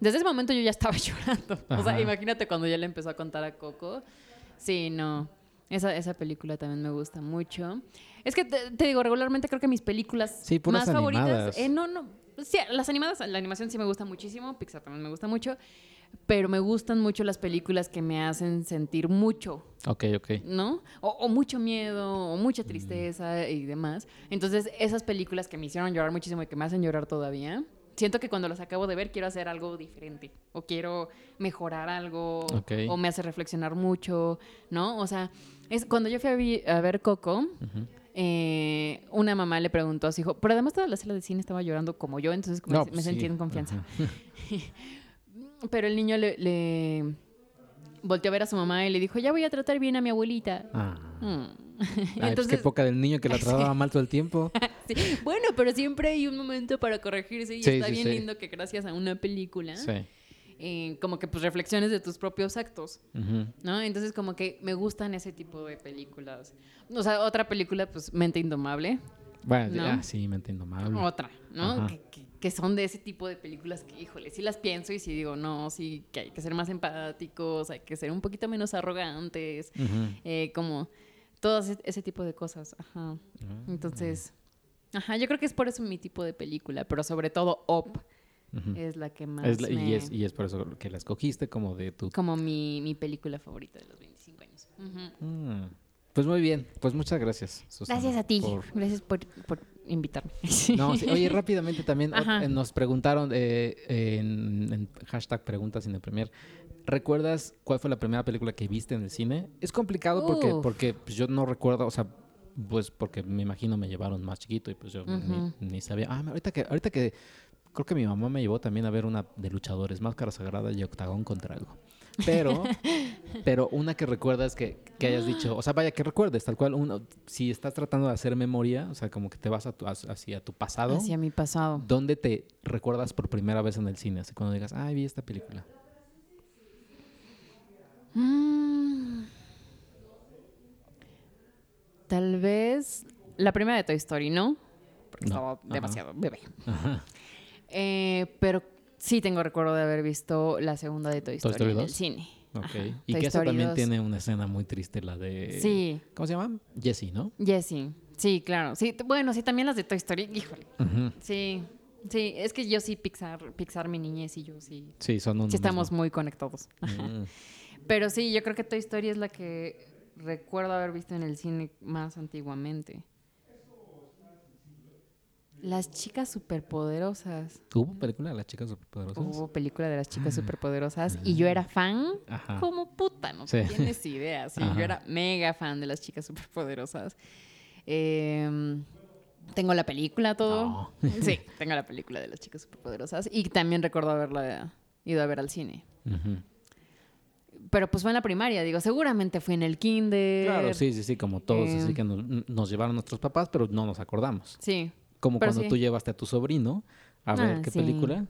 Desde ese momento yo ya estaba [LAUGHS] llorando. O sea, imagínate cuando ya le empezó a contar a Coco. Sí, no. Esa, esa película también me gusta mucho. Es que te, te digo, regularmente creo que mis películas Sí, más animadas. favoritas. eh, no, no. Sí, las animadas, la animación sí me gusta muchísimo. Pixar también me gusta mucho. Pero me gustan mucho las películas que me hacen sentir mucho. Ok, ok. ¿no? O, o mucho miedo, o mucha tristeza y demás. Entonces, esas películas que me hicieron llorar muchísimo y que me hacen llorar todavía, siento que cuando las acabo de ver quiero hacer algo diferente, o quiero mejorar algo, o me hace reflexionar mucho, ¿no? O sea, es cuando yo fui a, vi- a ver Coco. Eh, una mamá le preguntó a su hijo, pero además toda la sala de cine estaba llorando como yo, entonces como No, me pues sentí en confianza. [LAUGHS] Pero el niño le, le volteó a ver a su mamá y le dijo, ya voy a tratar bien a mi abuelita. Ah. Mm. [LAUGHS] Pues qué poca del niño que la [LAUGHS] trataba mal todo el tiempo. sí, Bueno, pero siempre hay un momento para corregirse y Sí, está bien lindo que gracias a una película, Sí. Eh, como que pues reflexiones de tus propios actos, Ujú. ¿no? Entonces como que me gustan ese tipo de películas. O sea, otra película, pues Mente Indomable, Bueno, ¿No? ah, sí, mente indomable. otra, ¿no? Que, que- que son de ese tipo de películas que, híjole, sí las pienso y sí digo, no, sí, que hay que ser más empáticos, hay que ser un poquito menos arrogantes, Ujú. eh, como todo ese, ese tipo de cosas, ajá. Entonces, ajá, yo creo que es por eso mi tipo de película, pero sobre todo Op Es la que más Es la- me- y, es, y es por eso que la escogiste como de tu... como mi, mi película favorita de los 25 años. Mm. Pues muy bien, pues muchas gracias. Susana, Gracias a ti, por- gracias por, por invitarme. [LAUGHS] No, sí, Oye, rápidamente también Ajá. eh, nos preguntaron eh, en, en hashtag preguntas en el premier. ¿Recuerdas cuál fue la primera película que viste en el cine? Es complicado porque, Uf. porque pues, yo no recuerdo, o sea, pues porque me imagino me llevaron más chiquito y pues yo ni- ni, sabía. Ah, ahorita que, ahorita que creo que mi mamá me llevó también a ver una de luchadores, Máscara Sagrada y Octagón contra algo. Pero, [LAUGHS] pero una que recuerdas que, que hayas dicho, o sea, vaya que recuerdes, tal cual, uno, si estás tratando de hacer memoria, o sea, como que te vas a tu- hacia tu pasado. Hacia mi pasado. ¿Dónde te recuerdas por primera vez en el cine? Así cuando digas, ay, vi esta película. Mm. Tal vez la primera de Toy Story, ¿no? Porque No, estaba ajá. demasiado bebé. Ajá. Eh, pero sí tengo recuerdo de haber visto la segunda de Toy ¿Toy Story, en el 2? cine. Ok. Ajá, Y Toy que esa también 2. tiene una escena muy triste, la de... Sí, ¿Cómo se llama? Jessie, ¿no? Jessie. Sí, claro. Sí, bueno, sí, también las de Toy Story. Híjole. Sí, sí. Es que yo sí, Pixar, Pixar mi niñez y yo sí. Sí, son uno Sí estamos mismo. muy conectados. Mm. [LAUGHS] Pero sí, yo creo que Toy Story es la que recuerdo haber visto en el cine más antiguamente. Las chicas superpoderosas. ¿Hubo película de las chicas superpoderosas? Hubo película de las chicas superpoderosas y yo era fan Ajá. como puta, no Sí. tienes idea. Sí, yo era mega fan de las chicas superpoderosas. Eh, tengo la película, todo. No. [LAUGHS] Sí, [LAUGHS] tengo la película de las chicas superpoderosas y también recuerdo haberla ido a ver al cine. Pero pues fue en la primaria, digo, seguramente fue en el kinder. Claro, sí, sí, sí, como todos, Eh, así que nos, nos llevaron nuestros papás, pero no nos acordamos. Sí. Como Pero cuando sí. tú llevaste a tu sobrino a ver Ah, qué sí. película,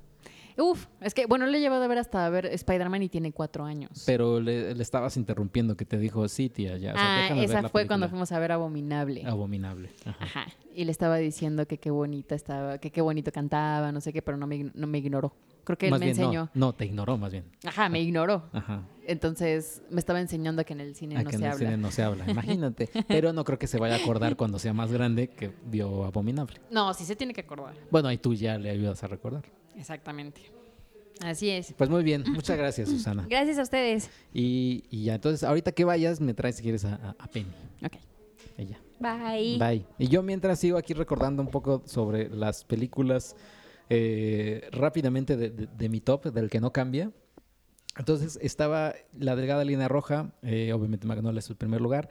Uf, es que, bueno, le he llevado a ver hasta a ver Spider-Man y tiene cuatro años. pero le, le estabas interrumpiendo que te dijo, sí, tía, ya. o sea, ah, ver esa la fue cuando película". fuimos a ver Abominable. Abominable. Ajá. Ajá. Y le estaba diciendo que qué bonita estaba, que qué bonito cantaba, no sé qué, pero no me, no me ignoró. Creo que él Más me bien, enseñó. No, te ignoró más bien. Ajá, me ignoró. Ajá. Entonces me estaba enseñando que en el cine A no que se en el habla. cine no se habla, imagínate. [LAUGHS] Pero no creo que se vaya a acordar cuando sea más grande que vio Abominable. No, sí se tiene que acordar. Bueno, ahí tú ya le ayudas a recordar. Exactamente. Así es. Pues muy bien, [LAUGHS] muchas gracias, Susana. Gracias a ustedes. Y, y ya, entonces, ahorita que vayas, me traes si quieres a, a- a Penny. Ok. Ella. Bye. Bye. Y yo mientras sigo aquí recordando un poco sobre las películas eh, rápidamente de, mi top, del que no cambia. Entonces estaba La Delgada Línea Roja, eh, obviamente Magnolia es el primer lugar.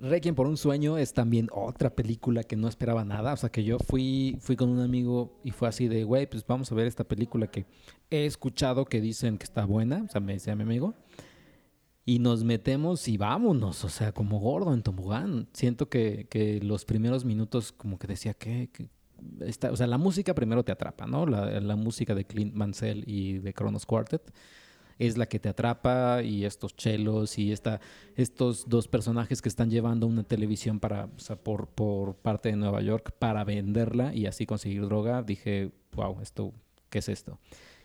Requiem por un sueño es también otra película que no esperaba nada. O sea, que yo fui, fui con un amigo y fue así de, güey, pues vamos a ver esta película que he escuchado que dicen que está buena. O sea, me decía mi amigo. Y nos metemos y vámonos, o sea, como gordo en tobogán. Siento que, que los primeros minutos como que decía que... o sea, la música primero te atrapa, ¿no? La, música de Clint Mansell y de Kronos Quartet es la que te atrapa y estos chelos y esta, estos dos personajes que están llevando una televisión para, o por, por parte de Nueva York para venderla y así conseguir droga. Dije, wow, esto, ¿qué es esto?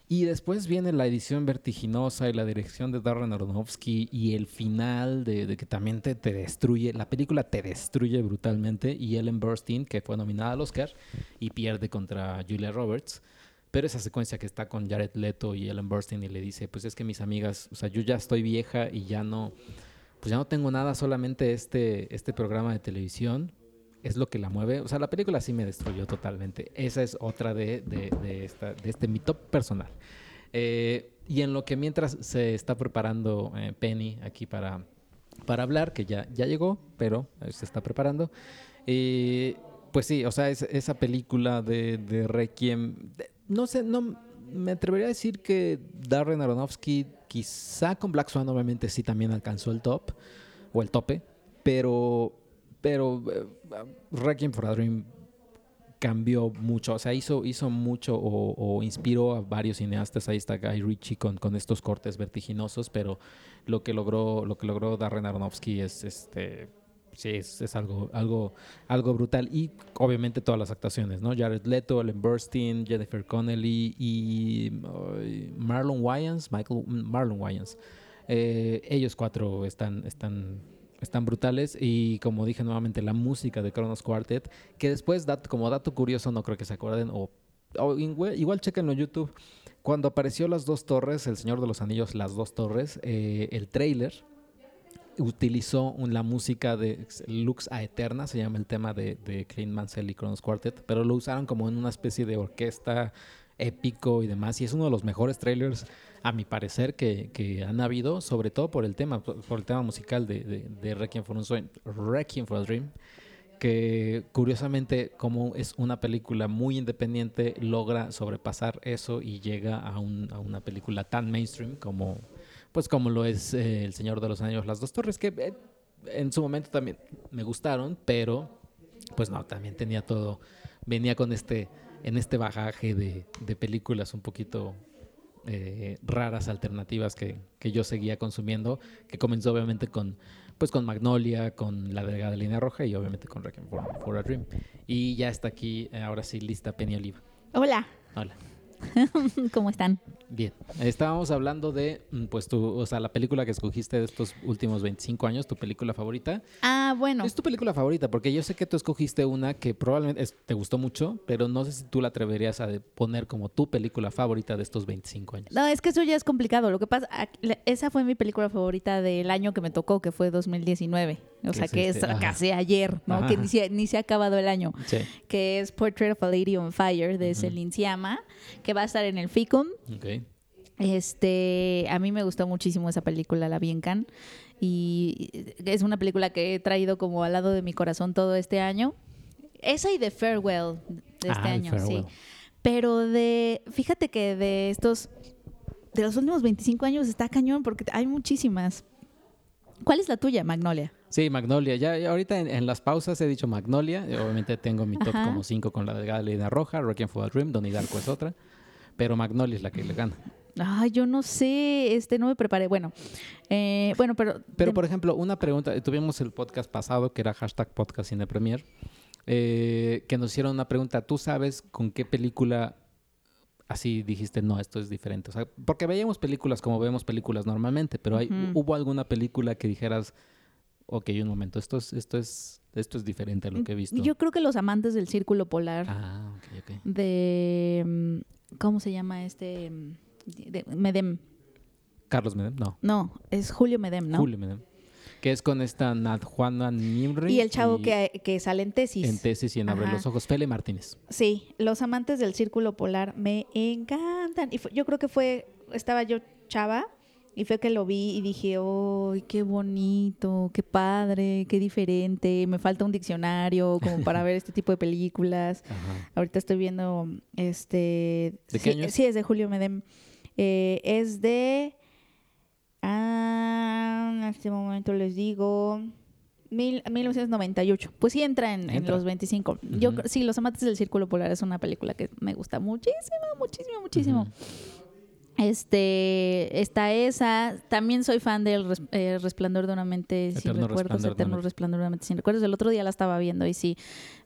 Y después viene la edición vertiginosa y la dirección de Darren Aronofsky y el final de, que también te, te destruye, la película te destruye brutalmente y Ellen Burstyn, que fue nominada al Oscar y pierde contra Julia Roberts. Pero esa secuencia que está con Jared Leto y Ellen Burstyn y le dice, pues es que mis amigas, o sea, yo ya estoy vieja y ya no, pues ya no tengo nada, solamente este, este programa de televisión es lo que la mueve. O sea, la película sí me destruyó totalmente. Esa es otra de, de, esta, de este mi top personal. Eh, y en lo que mientras se está preparando eh, Penny aquí para, para hablar, que ya, ya llegó, pero eh, se está preparando. pues sí, o sea, es- esa película de, de Requiem, no sé, no me atrevería a decir que Darren Aronofsky, quizá con Black Swan, obviamente sí también alcanzó el top o el tope, pero, pero eh, Requiem for a Dream cambió mucho, o sea, hizo, hizo mucho o, inspiró a varios cineastas. Ahí está Guy Ritchie con, con estos cortes vertiginosos, pero lo que logró, lo que logró Darren Aronofsky es este. Sí, es, es algo, algo, algo brutal. Y obviamente todas las actuaciones, ¿no? Jared Leto, Ellen Burstyn, Jennifer Connelly y Marlon Wayans, Michael, Marlon Wayans. Eh, ellos cuatro están, están, están brutales. Y como dije nuevamente, la música de Kronos Quartet, que después, dat- como dato curioso, no creo que se acuerden, o, igual, chequenlo en YouTube. Cuando apareció Las Dos Torres, El Señor de los Anillos, Las Dos Torres, eh, el trailer utilizó la música de Lux a Eterna, se llama el tema de, de Clint Mansell y Kronos Quartet, pero lo usaron como en una especie de orquesta épico y demás, y es uno de los mejores trailers, a mi parecer, que, que han habido, sobre todo por el tema, por, el tema musical de, de, de Requiem for, a Dream, que curiosamente, como es una película muy independiente, logra sobrepasar eso y llega a una película tan mainstream como, pues como lo es eh, El Señor de los Anillos, Las Dos Torres, que eh, en su momento también me gustaron, pero pues no, también tenía todo, venía con este, en este bagaje de, de películas un poquito eh, raras, alternativas que, que yo seguía consumiendo, que comenzó obviamente con, pues con Magnolia, con La Delgada Línea Roja y obviamente con Requiem for, for a Dream. Y ya está aquí, eh, ahora sí, lista Penny Oliva. Hola. Hola. [LAUGHS] ¿Cómo están? Bien, estábamos hablando de, mm, pues, tu, o sea, la película que escogiste de estos últimos 25 años, tu película favorita. Ah, bueno. Es tu película favorita, porque yo sé que tú escogiste una que probablemente es- te gustó mucho, pero no sé si tú la atreverías a poner como tu película favorita de estos 25 años. No, es que eso ya es complicado. Lo que pasa, la- esa fue mi película favorita del año que me tocó, que fue 2019. O ¿Qué sea, es que este? es casi ayer, ¿no? Ajá. Que ni se, ni se ha acabado el año. Sí. Que es Portrait of a Lady on Fire de Celine Sciamma, que va a estar en el FICUM. Ok. Este, a mí me gustó muchísimo esa película, la vi en Cannes, y es una película que he traído como al lado de mi corazón todo este año. Esa y de Farewell de este Ah, año, Farewell. sí. Pero de, fíjate que de estos, de los últimos 25 años está cañón porque hay muchísimas. ¿Cuál es la tuya, Magnolia? Sí, Magnolia. Ya, ya ahorita en, en las pausas he dicho Magnolia. Obviamente tengo mi top Ajá. como 5 con la de Galina Roja, Requiem for a Dream, Donnie Darko es otra. Pero Magnolia es la que le gana. Ay, yo no sé, este, no me preparé. Bueno, eh, bueno, pero... Pero, por ejemplo, una pregunta. Tuvimos el podcast pasado que era hashtag podcast cine premier. eh, que nos hicieron una pregunta. ¿Tú sabes con qué película así dijiste, no, esto es diferente? O sea, porque veíamos películas como vemos películas normalmente, pero hay. ¿hubo alguna película que dijeras, ok, un momento, esto es, esto es, esto es diferente a lo que he visto? Yo creo que los amantes del círculo polar Ah, ok, ok. de... mm, ¿Cómo se llama este? mm, de- Medem. Carlos Medem, no. No, es Julio Medem, ¿no? Julio Medem. Que es con esta Nat Juana Nimri. Y el chavo y que, que sale en tesis. En tesis y en Abre Ajá. los Ojos, Fele Martínez. Sí, los amantes del círculo polar me encantan. Y fue- yo creo que fue, estaba yo chava y fue que lo vi y dije, ¡ay, qué bonito, qué padre, qué diferente! Me falta un diccionario como para ver este tipo de películas. [LAUGHS] Ajá. Ahorita estoy viendo, este... ¿De qué sí, año es? sí, es de Julio Medem. Eh, es de... Ah, en este momento les digo... Mil, 1998. Pues sí entra en, los 25. Yo Ujú. cre- sí, Los Amantes del Círculo Polar es una película que me gusta muchísimo, muchísimo, muchísimo. Este, está esa. También soy fan del res- eh, Resplandor de una mente sin Eterno recuerdos, Resplandor Eterno. Resplandor de una mente sin recuerdos. El otro día la estaba viendo y sí,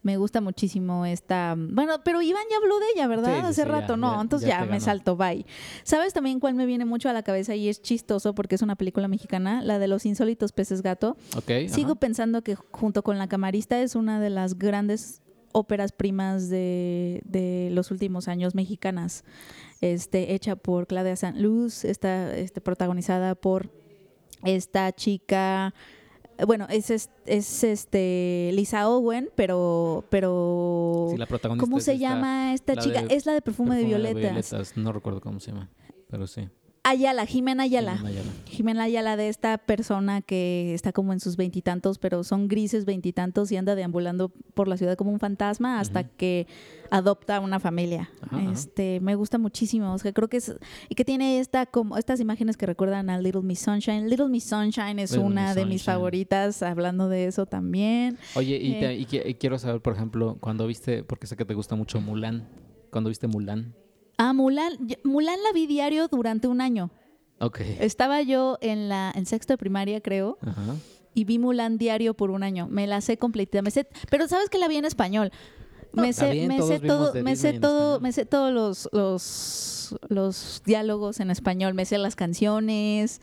me gusta muchísimo esta. Bueno, pero Iván ya habló de ella, ¿verdad? Sí, sí, Hace sí, rato, ya, no. ya- Entonces ya me salto, bye. ¿Sabes también cuál me viene mucho a la cabeza y es chistoso porque es una película mexicana? La de los insólitos peces gato. Ok. Sigo ajá. pensando que junto con La Camarista es una de las grandes óperas primas de, de los últimos años mexicanas, este, hecha por Claudia San Luz, está este, protagonizada por esta chica, bueno, es, es, es, este Lisa Owen, pero, pero Sí, la protagonista ¿cómo se esta llama esta chica? de Es la de Perfume, de Violetas. Violetas, No recuerdo cómo se llama, pero sí. Ayala, Jimena Ayala. Jimena Ayala. Jimena Ayala de esta persona que está como en sus veintitantos, pero son grises veintitantos y anda deambulando por la ciudad como un fantasma hasta que adopta una familia. Ajá, ajá. Este, me gusta muchísimo, o sea, creo que es y que tiene esta como estas imágenes que recuerdan a Little Miss Sunshine. Little Miss Sunshine es Little una Miss de mis favoritas, hablando de eso también. Oye, y, Eh. te- y qui- y quiero saber, por ejemplo, cuando viste, porque sé que te gusta mucho Mulan, cuando viste Mulan. Ah, Mulan, Mulan la vi diario durante un año. Ok. Estaba yo en la en sexto de primaria, creo. Ajá. y vi Mulan diario por un año. Me la sé completa. Me sé, pero sabes que la vi en español. No, Me sé, bien, me sé todo, me sé todo, me sé todos los, los, los diálogos en español, me sé las canciones.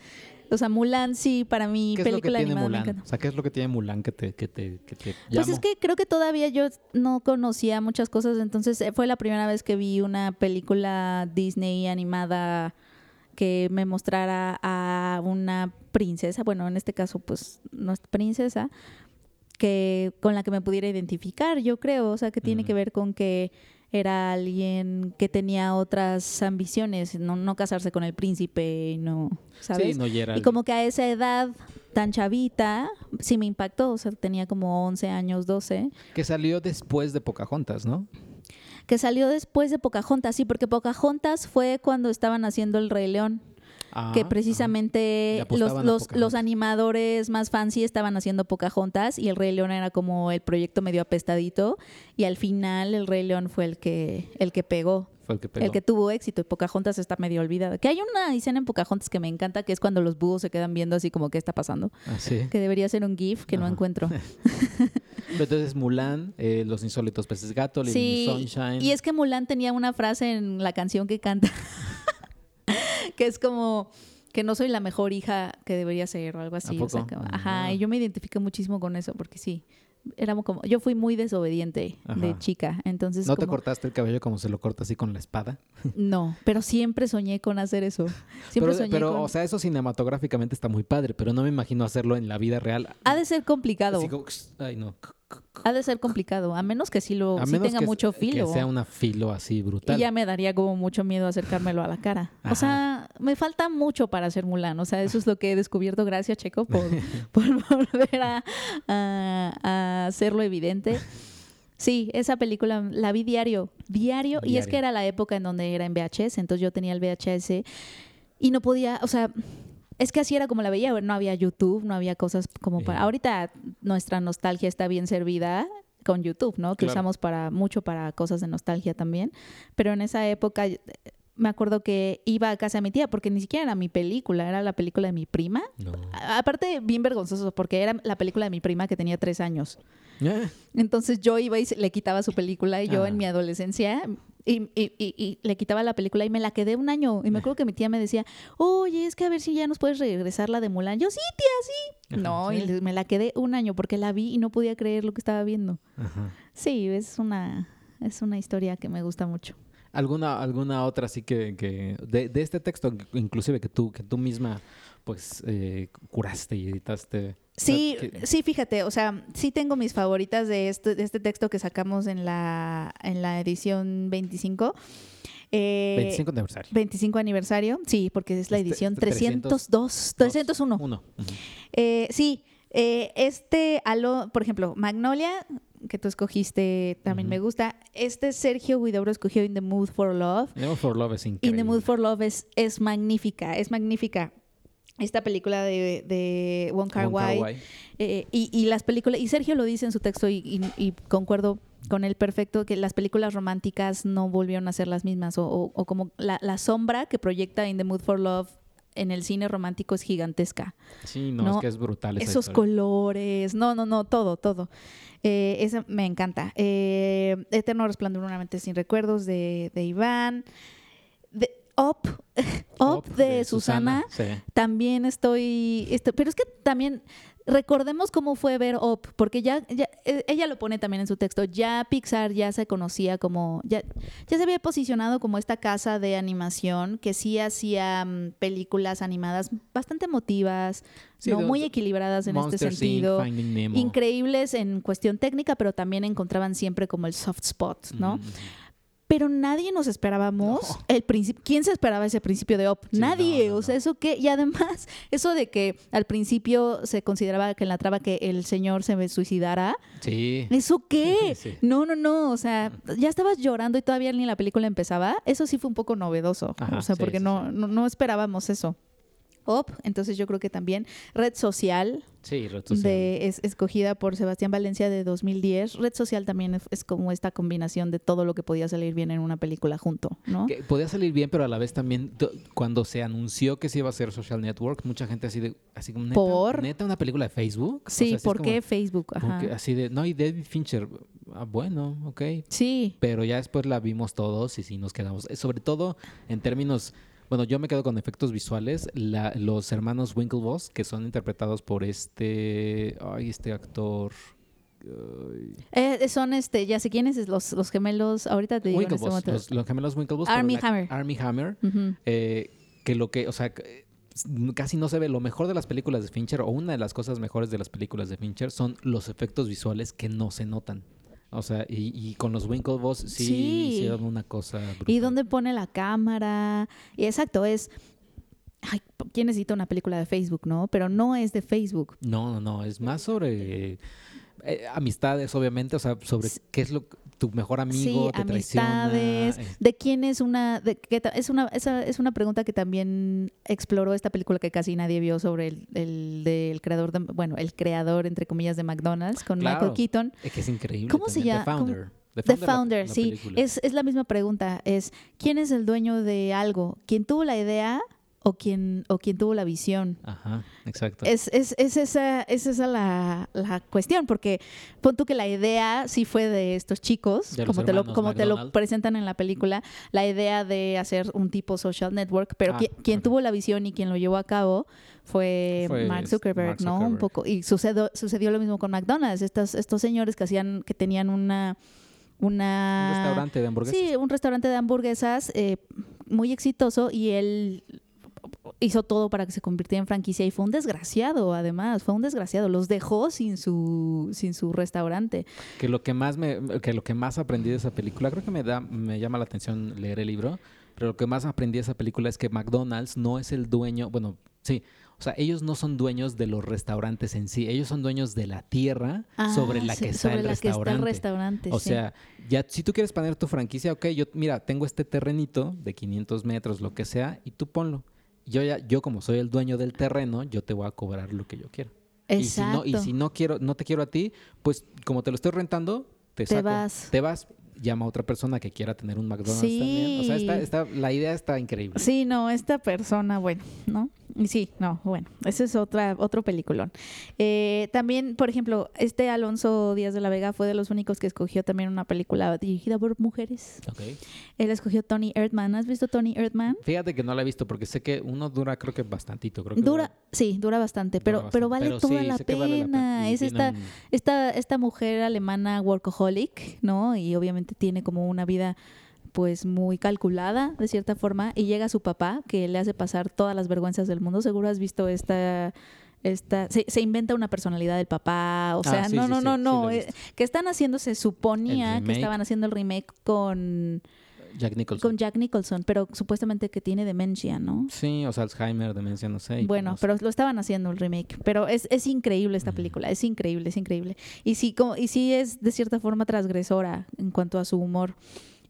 O sea, Mulan sí, para mí, ¿Qué es lo que película tiene me Mulan? O sea, ¿qué es lo que tiene Mulan que te, que te, que te Pues es que creo que todavía yo no conocía muchas cosas, entonces eh, fue la primera vez que vi una película Disney animada que me mostrara a una princesa, bueno, en este caso pues no es princesa, que con la que me pudiera identificar, yo creo, o sea, que tiene Ujú. que ver con que era alguien que tenía otras ambiciones, no, no casarse con el príncipe, no, ¿sabes? Sí, no, y Y como que a esa edad tan chavita, sí me impactó, o sea, tenía como 11 años, 12, que salió después de Pocahontas, ¿no? que salió después de Pocahontas, sí, porque Pocahontas fue cuando estaban haciendo El Rey León, Ah, que precisamente los, los, los animadores más fancy estaban haciendo Pocahontas y El Rey León era como el proyecto medio apestadito y al final El Rey León fue el que, el que pegó. fue el que pegó. el que tuvo éxito y Pocahontas está medio olvidada. Que hay una escena en Pocahontas que me encanta, que es cuando los búhos se quedan viendo así como qué está pasando. Ah, sí. Que debería ser un GIF que no encuentro. [LAUGHS] Entonces Mulan, eh, Los insólitos peces gato, Sí, Sunshine. y es que Mulan tenía una frase en la canción que canta, [LAUGHS] que es como que no soy la mejor hija que debería ser o algo así. o sea, que- ajá, Ah. y yo me identifico muchísimo con eso porque sí, éramos como, yo fui muy desobediente de chica, entonces ¿No te cortaste el cabello como se lo corta así con la espada? [LAUGHS] no, pero siempre soñé con hacer eso. Siempre pero, soñé pero, con... o sea, eso cinematográficamente está muy padre, pero no me imagino hacerlo en la vida real. ha de ser complicado. Así como, ay, no. Ha de ser complicado, a menos que sí lo A sí menos tenga que, mucho filo. Que sea una filo así brutal. Y ya me daría como mucho miedo acercármelo a la cara. Ajá. O sea, me falta mucho para ser Mulan. O sea, eso es lo que he descubierto. Gracias, Checo, por, [LAUGHS] por volver a, a- a hacerlo evidente. Sí, esa película la vi diario, diario, Y es Diario. que era la época en donde era en VHS. Entonces yo tenía el VHS y no podía, o sea... Es que así era como la veía, no había YouTube, no había cosas como para... Ahorita nuestra nostalgia está bien servida con YouTube, ¿no? Que Claro. usamos para mucho para cosas de nostalgia también. Pero en esa época eh, me acuerdo que iba a casa de mi tía porque ni siquiera era mi película, era la película de mi prima. No. Aparte, bien vergonzoso porque era la película de mi prima que tenía tres años. Eh, Entonces yo iba y le quitaba su película y yo Ah. en mi adolescencia y, y- y- y le quitaba la película y me la quedé un año. Y me acuerdo que mi tía me decía, oye, es que a ver si ya nos puedes regresar la de Mulan. Yo, sí, tía, sí. Ajá, no, sí. y me la quedé un año porque la vi y no podía creer lo que estaba viendo. Ajá. Sí, es una, es una historia que me gusta mucho. ¿Alguna, alguna otra así que, que de, de este texto, inclusive que tú, que tú misma pues eh, curaste y editaste? Sí, sí, fíjate, o sea, sí tengo mis favoritas de este, de este texto que sacamos en la, en la edición 25. Eh, 25 aniversario. 25 aniversario, sí, porque es la Este- edición este 302, 301. Uno. Ujú. Eh, sí, eh, este, Alo, por ejemplo, Magnolia, que tú escogiste, también me gusta. Este Sergio Guidobro escogió In the Mood for Love. Nemo for Love es increíble. In the Mood for Love es, es magnífica, es magnífica. Esta película de, de Wong Kar Wong Kar Wai. Wai. Eh, y, y las películas, y Sergio lo dice en su texto y, y- y concuerdo con él perfecto, que las películas románticas no volvieron a ser las mismas, o, o- o como la, la sombra que proyecta In the Mood for Love en el cine romántico es gigantesca. Sí, no, No, es que es brutal esa Esos historia. colores, no, no, no, todo, todo. Eh, esa me encanta. Eh, Eterno Resplandor, una mente sin recuerdos de, de Iván. [LAUGHS] Up, Up, de, Susana Sí. también estoy, esto- pero es que también recordemos cómo fue ver Up, porque ya, ya- eh, ella lo pone también en su texto, ya Pixar ya se conocía como, ya, ya se había posicionado como esta casa de animación que sí hacía mm, películas animadas bastante emotivas, Sí, no muy equilibradas en este sentido. Increíbles en cuestión técnica, pero también encontraban siempre como el soft spot, ¿no? Pero nadie nos esperábamos No. el principio. ¿Quién se esperaba ese principio de Op? Sí, nadie. no, no, o sea, eso que y además [LAUGHS] eso de que al principio se consideraba que en la traba que el señor se suicidara. Sí. ¿Eso qué? [LAUGHS] Sí. No, no, no. O sea, ya estabas llorando y todavía ni la película empezaba. Eso sí fue un poco novedoso. Ajá, o sea, porque no, no, no esperábamos eso. Op, entonces yo creo que también Red Social, Sí, red social. de, es escogida por Sebastián Valencia de 2010. Red Social también es, es como esta combinación de todo lo que podía salir bien en una película junto, ¿no? Que podía salir bien, pero a la vez también cuando se anunció que se iba a hacer Social Network, mucha gente así de así como neta, ¿Por? neta una película de Facebook. O Sí, sea, así es ¿por como- qué Facebook? como Ajá. que así de no y David Fincher, ah, bueno, ok, Sí, pero ya después la vimos todos y sí nos quedamos. Eh, Sobre todo en términos, bueno, yo me quedo con efectos visuales. La- los hermanos Winklevoss, que son interpretados por este, ay, este actor. Eh, son este, ya sé quiénes, es los, los gemelos, ahorita te digo en este momento. los, los gemelos Winklevoss. la- Hammer. Armie Hammer. Eh, que lo que, o sea, casi no se ve. Lo mejor de las películas de Fincher, o una de las cosas mejores de las películas de Fincher, son los efectos visuales que no se notan. O sea, y, y con los Winklevoss sí, Sí. hicieron una cosa ¿Y dónde pone la cámara? Y exacto, es... Ay, ¿quién necesita una película de Facebook, no? Pero no es de Facebook. No, no, no, es más sobre eh, amistades, obviamente, o sea, sobre qué es lo tu mejor amigo sí, te amistades, eh, de quién es una, de, ta- es una, esa es una pregunta que también exploró esta película que casi nadie vio sobre el, el del creador de, bueno, el creador entre comillas de McDonald's con Claro. Michael Keaton. eh, que es increíble. ¿Cómo se llama? The ¿Cómo- Founder. The The Founder, la- Founder, la sí. Es, es la misma pregunta. Es ¿quién es el dueño de algo? ¿Quién tuvo la idea o quién, o quién tuvo la visión? Ajá, exacto. Es, es, es esa, es esa la, la cuestión, porque pon tú que la idea sí fue de estos chicos, De como, te lo, como te lo presentan en la película, la idea de hacer un tipo social network, pero Ah, qui- quien tuvo la visión y quien lo llevó a cabo fue, Fue Mark Zuckerberg, Mark ¿no? Un poco. Y sucedió, sucedió lo mismo con McDonald's, estos, estos señores que hacían, que tenían una... una Un restaurante de hamburguesas. Sí, un restaurante de hamburguesas eh, muy exitoso y él hizo todo para que se convirtiera en franquicia y fue un desgraciado, además, fue un desgraciado. Los dejó sin su, sin su restaurante. Que lo que más me, que lo que más aprendí de esa película, creo que me da, me llama la atención leer el libro, pero lo que más aprendí de esa película es que McDonald's no es el dueño, bueno, sí, o sea, ellos no son dueños de los restaurantes en sí, ellos son dueños de la tierra sobre Ah, la sí, que está sobre el la que está restaurante. el restaurante, O sí. sea, ya si tú quieres poner tu franquicia, ok, yo mira, tengo este terrenito de 500 metros, lo que sea, y tú ponlo. Yo ya, yo como soy el dueño del terreno, yo te voy a cobrar lo que yo quiero. Y si no, y Exacto. si no quiero, no te quiero a ti, pues como te lo estoy rentando, te, Te saco. vas. Te vas, llama a otra persona que quiera tener un McDonald's también. O sea, está, está, la idea está increíble. Sí, no, esta persona, bueno, ¿no? Sí, no, bueno, ese es otra, otro peliculón. Eh, también, por ejemplo, este Alonso Díaz de la Vega fue de los únicos que escogió también una película dirigida por mujeres. Ok. Él escogió Tony Erdman. ¿Has visto Tony Erdman? Fíjate que no la he visto porque sé que uno dura creo que bastantito. Creo que Dura, sí, dura bastante, pero, dura pero bastante. vale Pero toda sí, la vale pena. Es esta, un- esta, esta mujer alemana workaholic, ¿no? Y obviamente tiene como una vida pues muy calculada de cierta forma y llega su papá que le hace pasar todas las vergüenzas del mundo. Seguro has visto esta esta se, se inventa una personalidad del papá, o Ah, sea, sí, no, sí, no, sí, no, no, eh, que están haciendo se suponía que estaban haciendo el remake con Jack Nicholson. con Jack Nicholson, pero supuestamente que tiene demencia, ¿no? Sí, o sea, Alzheimer, demencia, no sé. Bueno, pero lo estaban haciendo el remake. Pero es, es increíble esta película, es increíble, es increíble. Y sí, como, y sí es de cierta forma transgresora en cuanto a su humor.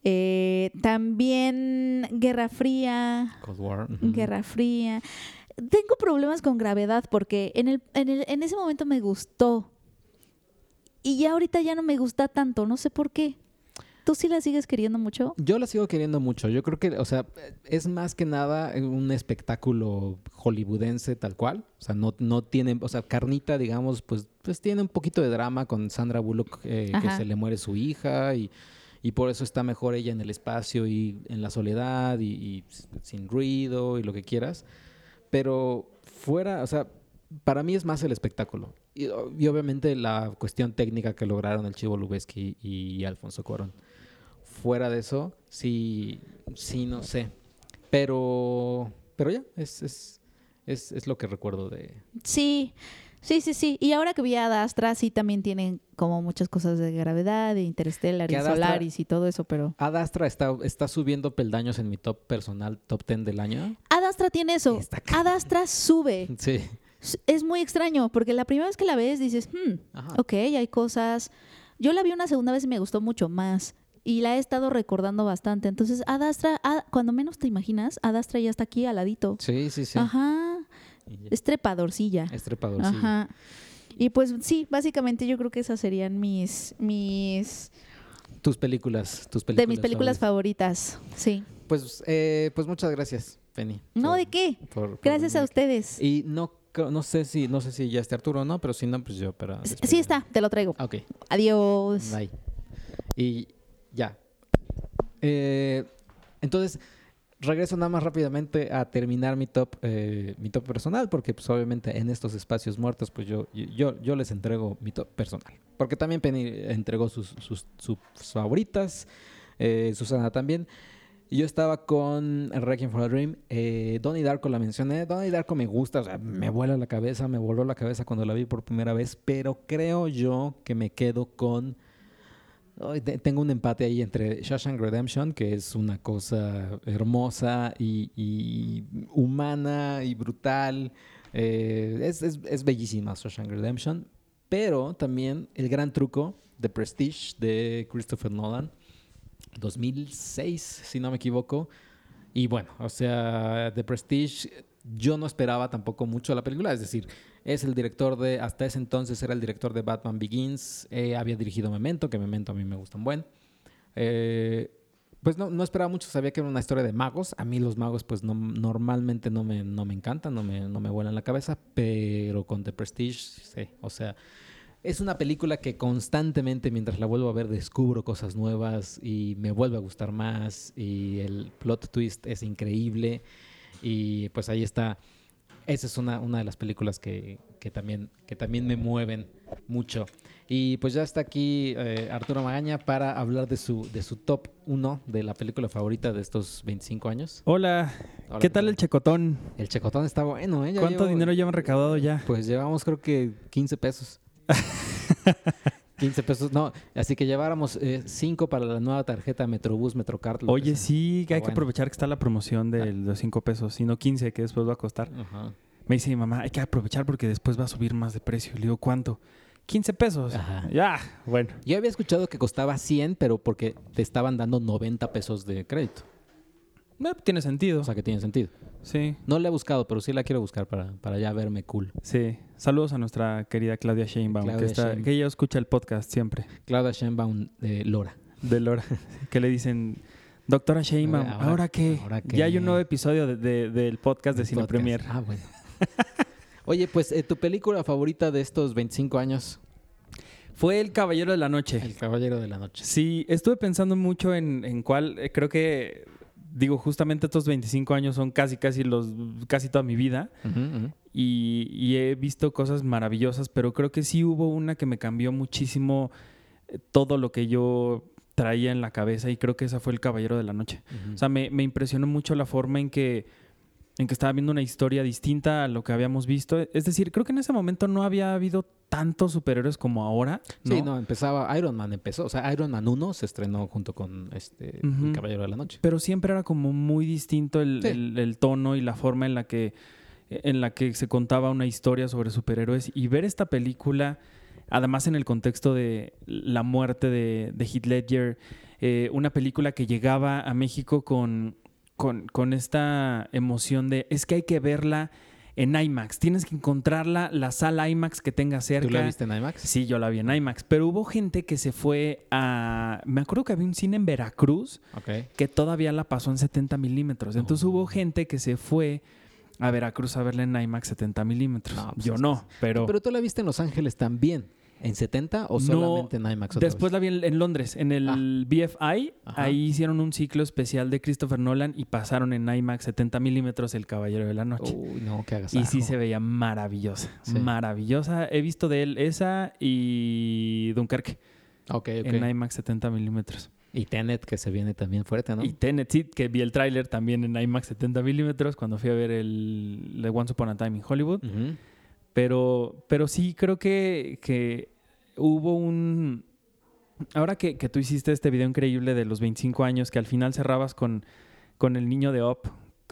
Eh, también Guerra Fría, Cold War. Guerra Fría. Tengo problemas con gravedad porque en, el, en, el, en ese momento me gustó. Y ya ahorita ya no me gusta tanto, no sé por qué. ¿Tú sí la sigues queriendo mucho? Yo la sigo queriendo mucho. Yo creo que, o sea, es más que nada un espectáculo hollywoodense tal cual. O sea, no, no tiene, o sea, Carnita, digamos, pues, pues tiene un poquito de drama con Sandra Bullock, eh, que se le muere su hija y, y por eso está mejor ella en el espacio y en la soledad y, y sin ruido y lo que quieras. Pero fuera, o sea, para mí es más el espectáculo. Y, y obviamente la cuestión técnica que lograron el Chivo Lubeski y Alfonso Cuarón. Fuera de eso, sí, sí, no sé. Pero, pero ya, es, es, es, es lo que recuerdo de... Sí, sí, sí, sí. Y ahora que vi a Astra, sí también tienen como muchas cosas de gravedad, de Interstellar y Que Ad Astra- Solaris y todo eso, pero... Ad Astra está, está subiendo peldaños en mi top personal, top 10 del año. Ad Astra tiene eso. Está Ad Astra sube. [LAUGHS] Sí. Es muy extraño, porque la primera vez que la ves dices, hmm, Ajá. ok, hay cosas... Yo la vi una segunda vez y me gustó mucho más. Y la he estado recordando bastante. Entonces, Ad Astra, Ad- cuando menos te imaginas, Ad Astra ya está aquí al ladito. Sí, sí, sí. Ajá. Es trepadorcilla. Es trepador, sí. Ajá. Y pues sí, básicamente yo creo que esas serían mis, mis, Tus películas, tus películas. de mis películas favoritas. favoritas. Sí. Pues, eh, pues muchas gracias, Penny. No, por- ¿de qué? por- por Gracias a ustedes. Y no, no sé si, no sé si ya está Arturo o no, pero si no, pues yo para. Sí está, te lo traigo. Ok, Adiós. bye. Y ya. Eh, entonces, regreso nada más rápidamente a terminar mi top, eh, mi top personal, porque pues obviamente en estos espacios muertos, pues yo, yo, yo les entrego mi top personal. Porque también Penny entregó sus, sus, favoritas, eh, Susana también. Yo estaba con Requiem for a Dream. Eh, Donnie Darko la mencioné. Donnie Darko me gusta, o sea, me vuela la cabeza, me voló la cabeza cuando la vi por primera vez. Pero creo yo que me quedo con. Tengo un empate ahí entre Shawshank Redemption, que es una cosa hermosa y, humana y brutal. Eh, es bellísima Shawshank Redemption. Pero también el gran truco de Prestige de Christopher Nolan. 2006, si no me equivoco. Y bueno, o sea, The Prestige, yo no esperaba tampoco mucho la película. Es decir, es el director de, hasta ese entonces era el director de Batman Begins. eh, había dirigido Memento, que Memento a mí me gusta un buen. Eh, pues no, no esperaba mucho, sabía que era una historia de magos. A mí los magos, pues no, normalmente no me, no me encantan, no me, no me vuelan la cabeza, pero con The Prestige, sí. O sea, es una película que constantemente, mientras la vuelvo a ver, descubro cosas nuevas y me vuelve a gustar más. Y el plot twist es increíble. Y pues ahí está. Esa es una, una de las películas que, que también, que también me mueven mucho. Y pues ya está aquí eh, Arturo Magaña para hablar de su, de su top 1 de la película favorita de estos 25 años. Hola, Hola, ¿qué tal el checotón? El checotón está bueno, ¿eh? Ya ¿Cuánto llevo- dinero llevan recaudado ya? Pues llevamos creo que 15 pesos. [LAUGHS] 15 pesos, no, así que lleváramos 5 para la nueva tarjeta Metrobús, Metrocard. Oye, sí, que hay que aprovechar que está la promoción de los 5 pesos, y no 15, que después va a costar. Ajá. Me dice mi mamá, hay que aprovechar porque después va a subir más de precio. Le digo, ¿cuánto? 15 pesos. Ajá. Ya, bueno. Yo había escuchado que costaba 100, pero porque te estaban dando 90 pesos de crédito. Eh, tiene sentido. O sea que tiene sentido. Sí, No la he buscado, pero sí la quiero buscar para, para ya verme cool. sí. Saludos a nuestra querida Claudia Sheinbaum, Claudia que, está, Sheinbaum. que ella escucha el podcast siempre. Claudia Sheinbaum de Lora. De Lora. [LAUGHS] que le dicen, doctora Sheinbaum, Ahora- ¿ahora, qué? ahora qué. Ya hay un nuevo episodio de- de- del podcast de El Cine podcast. Premier. Ah, bueno. [LAUGHS] Oye, pues eh, tu película favorita de estos 25 años, Fue El Caballero de la Noche. El Caballero de la Noche. Sí, estuve pensando mucho en, en cuál, eh, creo que, digo, justamente estos 25 años son casi, casi los, casi toda mi vida. Y, y he visto cosas maravillosas, pero creo que sí hubo una que me cambió muchísimo eh, todo lo que yo traía en la cabeza y creo que esa fue El Caballero de la Noche. O sea, me, me impresionó mucho la forma en que, en que estaba viendo una historia distinta a lo que habíamos visto. Es decir, creo que en ese momento no había habido tantos superhéroes como ahora. ¿no? Sí, no, empezaba, Iron Man empezó, o sea, Iron Man 1 se estrenó junto con este. El Caballero de la Noche. pero siempre era como muy distinto el, Sí. el- el tono y la forma en la que en la que se contaba una historia sobre superhéroes y ver esta película además en el contexto de la muerte de, de Heath Ledger eh, una película que llegaba a México con, con, con esta emoción de es que hay que verla en IMAX tienes que encontrarla la sala IMAX que tenga cerca ¿Tú la viste en IMAX? Sí, yo la vi en IMAX, pero hubo gente que se fue a... Me acuerdo que había un cine en Veracruz que todavía la pasó en 70 milímetros. Entonces Oh. hubo gente que se fue a Veracruz a verla en IMAX 70 milímetros. No, pues Yo no, pero, Pero tú la viste en Los Ángeles también, ¿en 70 o No, solamente en IMAX? otra después vez? la vi en, en Londres, en el BFI. Ajá. Ahí hicieron un ciclo especial de Christopher Nolan y pasaron en IMAX 70 milímetros El Caballero de la Noche. Uy, no, que hagas Y sí se veía maravillosa, Sí. maravillosa. He visto de él esa y Dunkerque Ok, ok. en IMAX 70 milímetros. Y Tenet, que se viene también fuerte, ¿no? Y Tenet, sí, que vi el tráiler también en IMAX 70 milímetros cuando fui a ver el The Once Upon a Time in Hollywood. Ujú. Pero, pero sí creo que, que hubo un... Ahora que, que tú hiciste este video increíble de los 25 años, que al final cerrabas con, con el niño de Up,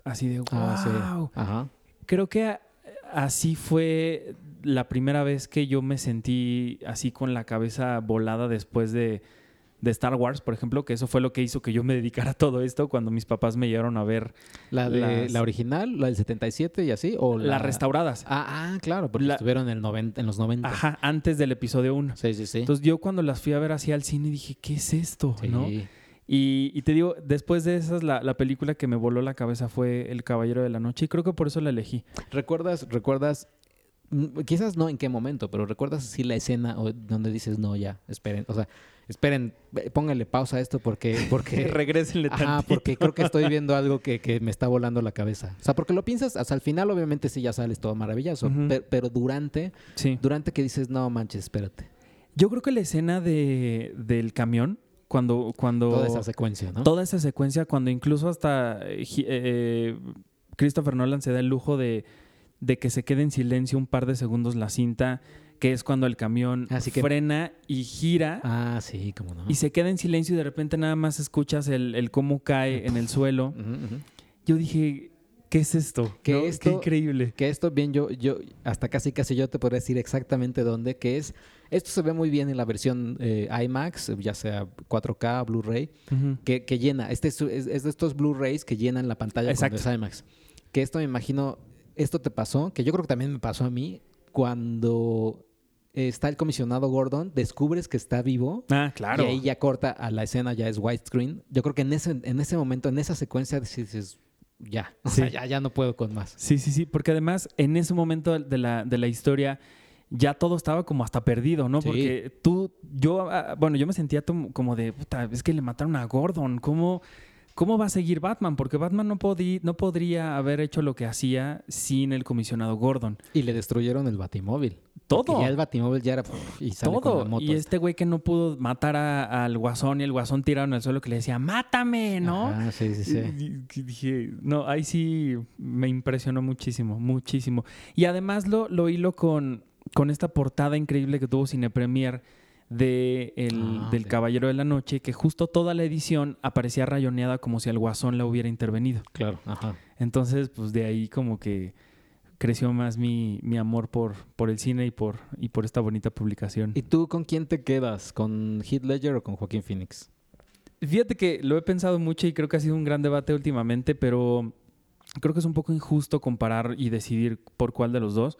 así de Ah, sí. wow. Ajá. Creo que a- así fue la primera vez que yo me sentí así con la cabeza volada después de, de Star Wars, por ejemplo, que eso fue lo que hizo que yo me dedicara a todo esto cuando mis papás me llevaron a ver ¿La, de, Las- ¿La original, la del 77 y así? ¿O la... las restauradas. Ah, ah, claro, porque La- estuvieron en, el 90, en los 90. Ajá, antes del episodio 1. Sí, sí, sí. Entonces yo cuando las fui a ver así al cine dije, ¿qué es esto? Sí. ¿No? Y, y te digo, después de esas, la, la película que me voló la cabeza fue El Caballero de la Noche y creo que por eso la elegí. ¿Recuerdas, recuerdas, mm, quizás no en qué momento, pero recuerdas así la escena donde dices, no, ya, esperen, o sea, esperen, pónganle pausa a esto porque, [LAUGHS] porque, Regrésenle tantito. porque creo que estoy viendo [LAUGHS] algo que, que me está volando la cabeza. O sea, porque lo piensas, hasta el final obviamente sí ya sales todo maravilloso, Ujú. per- pero durante, Sí. durante que dices, no manches, espérate, Yo creo que la escena de, del camión, cuando... cuando toda esa secuencia, ¿no? toda esa secuencia, cuando incluso hasta eh, eh, Christopher Nolan se da el lujo de, de que se quede en silencio un par de segundos la cinta, que es cuando el camión Así que- frena y gira Ah, sí, cómo no. y se queda en silencio y de repente nada más escuchas el, el cómo cae en el suelo. Yo dije, ¿qué es esto? Que ¿No? esto- Qué increíble. Que esto bien yo, yo, hasta casi casi yo te podría decir exactamente dónde, que es, esto se ve muy bien en la versión eh, IMAX, ya sea 4K, Blu-ray, que, que llena, este es, es- es de estos Blu-rays que llenan la pantalla Exacto. cuando es IMAX. Que esto me imagino, esto te pasó, que yo creo que también me pasó a mí cuando eh, está el comisionado Gordon, descubres que está vivo. Ah, claro. Y ahí ya corta a la escena, ya es widescreen. Yo creo que en ese, en ese momento, en esa secuencia, dices, ya, [LAUGHS] o Sí. sea, ya, ya no puedo con más. Sí, sí, sí, porque además en ese momento de la, de la historia ya todo estaba como hasta perdido, ¿no? Sí. Porque tú, yo, ah, bueno, yo me sentía como de, puta, es que le mataron a Gordon, ¿cómo, cómo va a seguir Batman? Porque Batman no, no podría haber hecho lo que hacía sin el comisionado Gordon. Y le destruyeron el batimóvil. Todo. Ya el batimóvil ya era... y sale con Todo. la moto. Y este güey que no pudo matar a- al guasón y el guasón tirado en el suelo que le decía, mátame, ¿no? Ajá, sí, sí, sí. Y- y- y dije, no, ahí sí me impresionó muchísimo, muchísimo. Y además lo, lo hilo con, con esta portada increíble que tuvo Cine Premier de el- Ah, del. Caballero de la Noche, que justo toda la edición aparecía rayoneada como si el guasón la hubiera intervenido. Claro, ajá. Entonces, pues de ahí como que creció más mi, mi amor por, por el cine y por, y por esta bonita publicación. ¿Y tú con quién te quedas? ¿Con Heath Ledger o con Joaquín Phoenix? Fíjate que lo he pensado mucho y creo que ha sido un gran debate últimamente, pero creo que es un poco injusto comparar y decidir por cuál de los dos,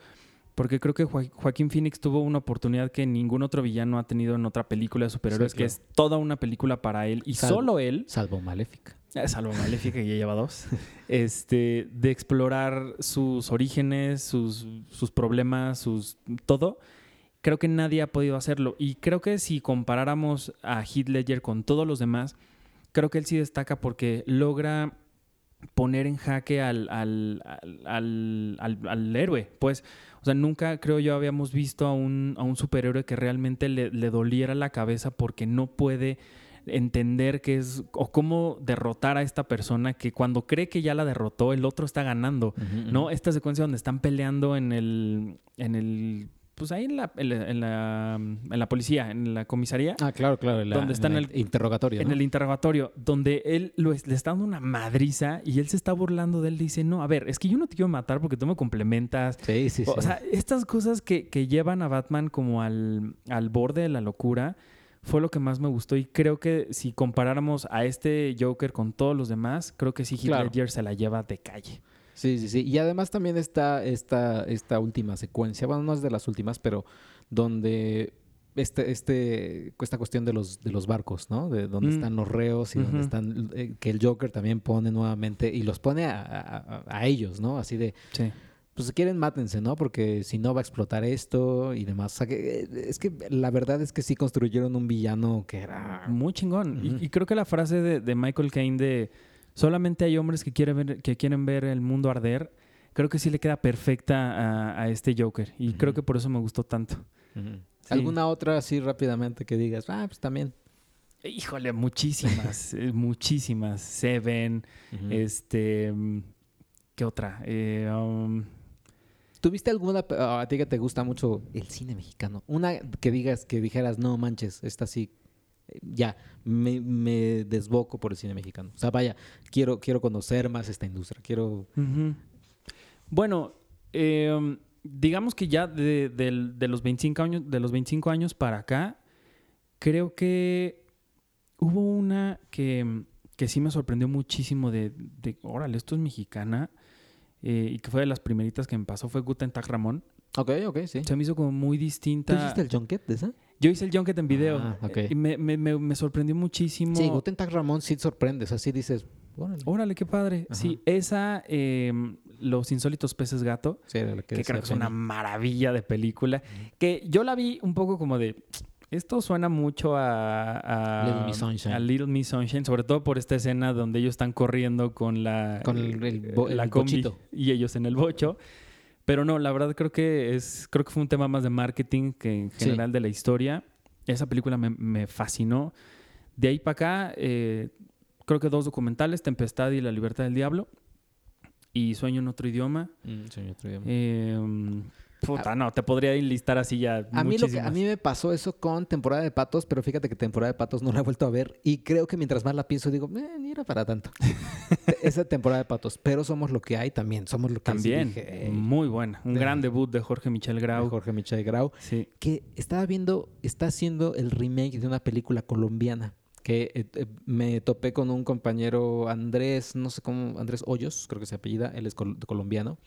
porque creo que Joa- Joaquín Phoenix tuvo una oportunidad que ningún otro villano ha tenido en otra película de superhéroes, Sí, que es toda una película para él y Salvo- solo él, Salvo Maléfica. eh, salvo Maléfica que ya lleva dos, [LAUGHS] este, de explorar sus orígenes, sus, sus problemas, sus todo. Creo que nadie ha podido hacerlo. Y creo que si comparáramos a Heath Ledger con todos los demás, creo que él sí destaca porque logra poner en jaque al, al- al- al héroe. Pues, o sea, nunca creo yo habíamos visto a un, a un superhéroe que realmente le, le doliera la cabeza porque no puede entender qué es o cómo derrotar a esta persona que cuando cree que ya la derrotó, el otro está ganando. ¿no? Esta secuencia donde están peleando en el, en el, pues ahí en la, en la, en la, en la policía, en la comisaría, Ah, claro, claro. en la- ¿Dónde está en el interrogatorio. en ¿no? el interrogatorio, donde él lo es- le está dando una madriza y él se está burlando de él, dice, no, a ver, es que yo no te quiero matar porque tú me complementas. Sí, sí, sí. O sea, estas cosas que, que llevan a Batman como al, al borde de la locura fue lo que más me gustó y creo que si comparáramos a este Joker con todos los demás, creo que sí Heath Claro. Ledger se la lleva de calle. Sí, sí, sí. Y además también está esta, esta última secuencia, bueno, no es de las últimas, pero donde este, este, esta cuestión de los, de los barcos, ¿no? De donde Mm. están los reos y donde Ujú. están, eh, que el Joker también pone nuevamente y los pone a, a- ellos, ¿no? Así de, Sí. pues si quieren mátense, ¿no? Porque si no va a explotar esto y demás. O sea, que, eh, es que la verdad es que sí construyeron un villano que era... Muy chingón. Y- y, creo que la frase de, de Michael Caine de solamente hay hombres que quieren ver, que quieren ver el mundo arder, creo que sí le queda perfecta a, a este Joker. Y creo que por eso me gustó tanto. Sí. ¿Alguna otra así rápidamente que digas? Ah, pues también. Híjole, muchísimas, [LAUGHS] eh, muchísimas. Seven, Ujú. este... mm, ¿Qué otra? Eh, um, ¿Tuviste alguna pe- a ti que te gusta mucho el cine mexicano? Una que digas, que dijeras, no manches, esta sí, ya, me, me desboco por el cine mexicano. O sea, vaya, quiero, quiero conocer más esta industria, quiero... Bueno, eh, digamos que ya de, los 25 años, de los 25 años para acá, creo que hubo una que, que sí me sorprendió muchísimo de, de, órale, esto es mexicana, eh, y que fue de las primeritas que me pasó, fue Guten Tag Ramón. Ok, ok, sí. Se me hizo como muy ¿Tú distinta. hiciste el junket de esa? Yo hice el junket en video. Ah, y me, me- me- me sorprendió muchísimo. Sí, Guten Tag Ramón sí sorprendes, así dices, órale. Órale, qué padre. Ajá. Sí, esa, eh, Los insólitos peces gato. Sí, era la que decía creo que es una maravilla de película. Que yo la vi un poco como de. Esto suena mucho a, a- Little Miss Sunshine. a Little Miss Sunshine, sobre todo por esta escena donde ellos están corriendo con la, Con el- el bo- la el combi bochito. y ellos en el bocho. Pero no, la verdad creo que es creo que fue un tema más de marketing que en Sí. general de la historia. Esa película me, me fascinó. De ahí para acá, eh, creo que dos documentales, Tempestad y La Libertad del Diablo. Y Sueño en otro idioma. Mm, sí, otro idioma. Eh, puta, no, te podría enlistar así ya. A mí, lo que, a mí me pasó eso con temporada de patos, pero fíjate que temporada de patos no la he vuelto a ver y creo que mientras más la pienso digo, eh, ni era para tanto. [LAUGHS] Esa temporada de patos, pero somos lo que hay también, somos lo que También, muy buena. Un de- gran debut de Jorge Michel Grau. Jorge Michel Grau, Sí. que estaba viendo, está haciendo el remake de una película colombiana que eh, eh, me topé con un compañero Andrés, no sé cómo, Andrés Hoyos, creo que se apellida, él es col- colombiano,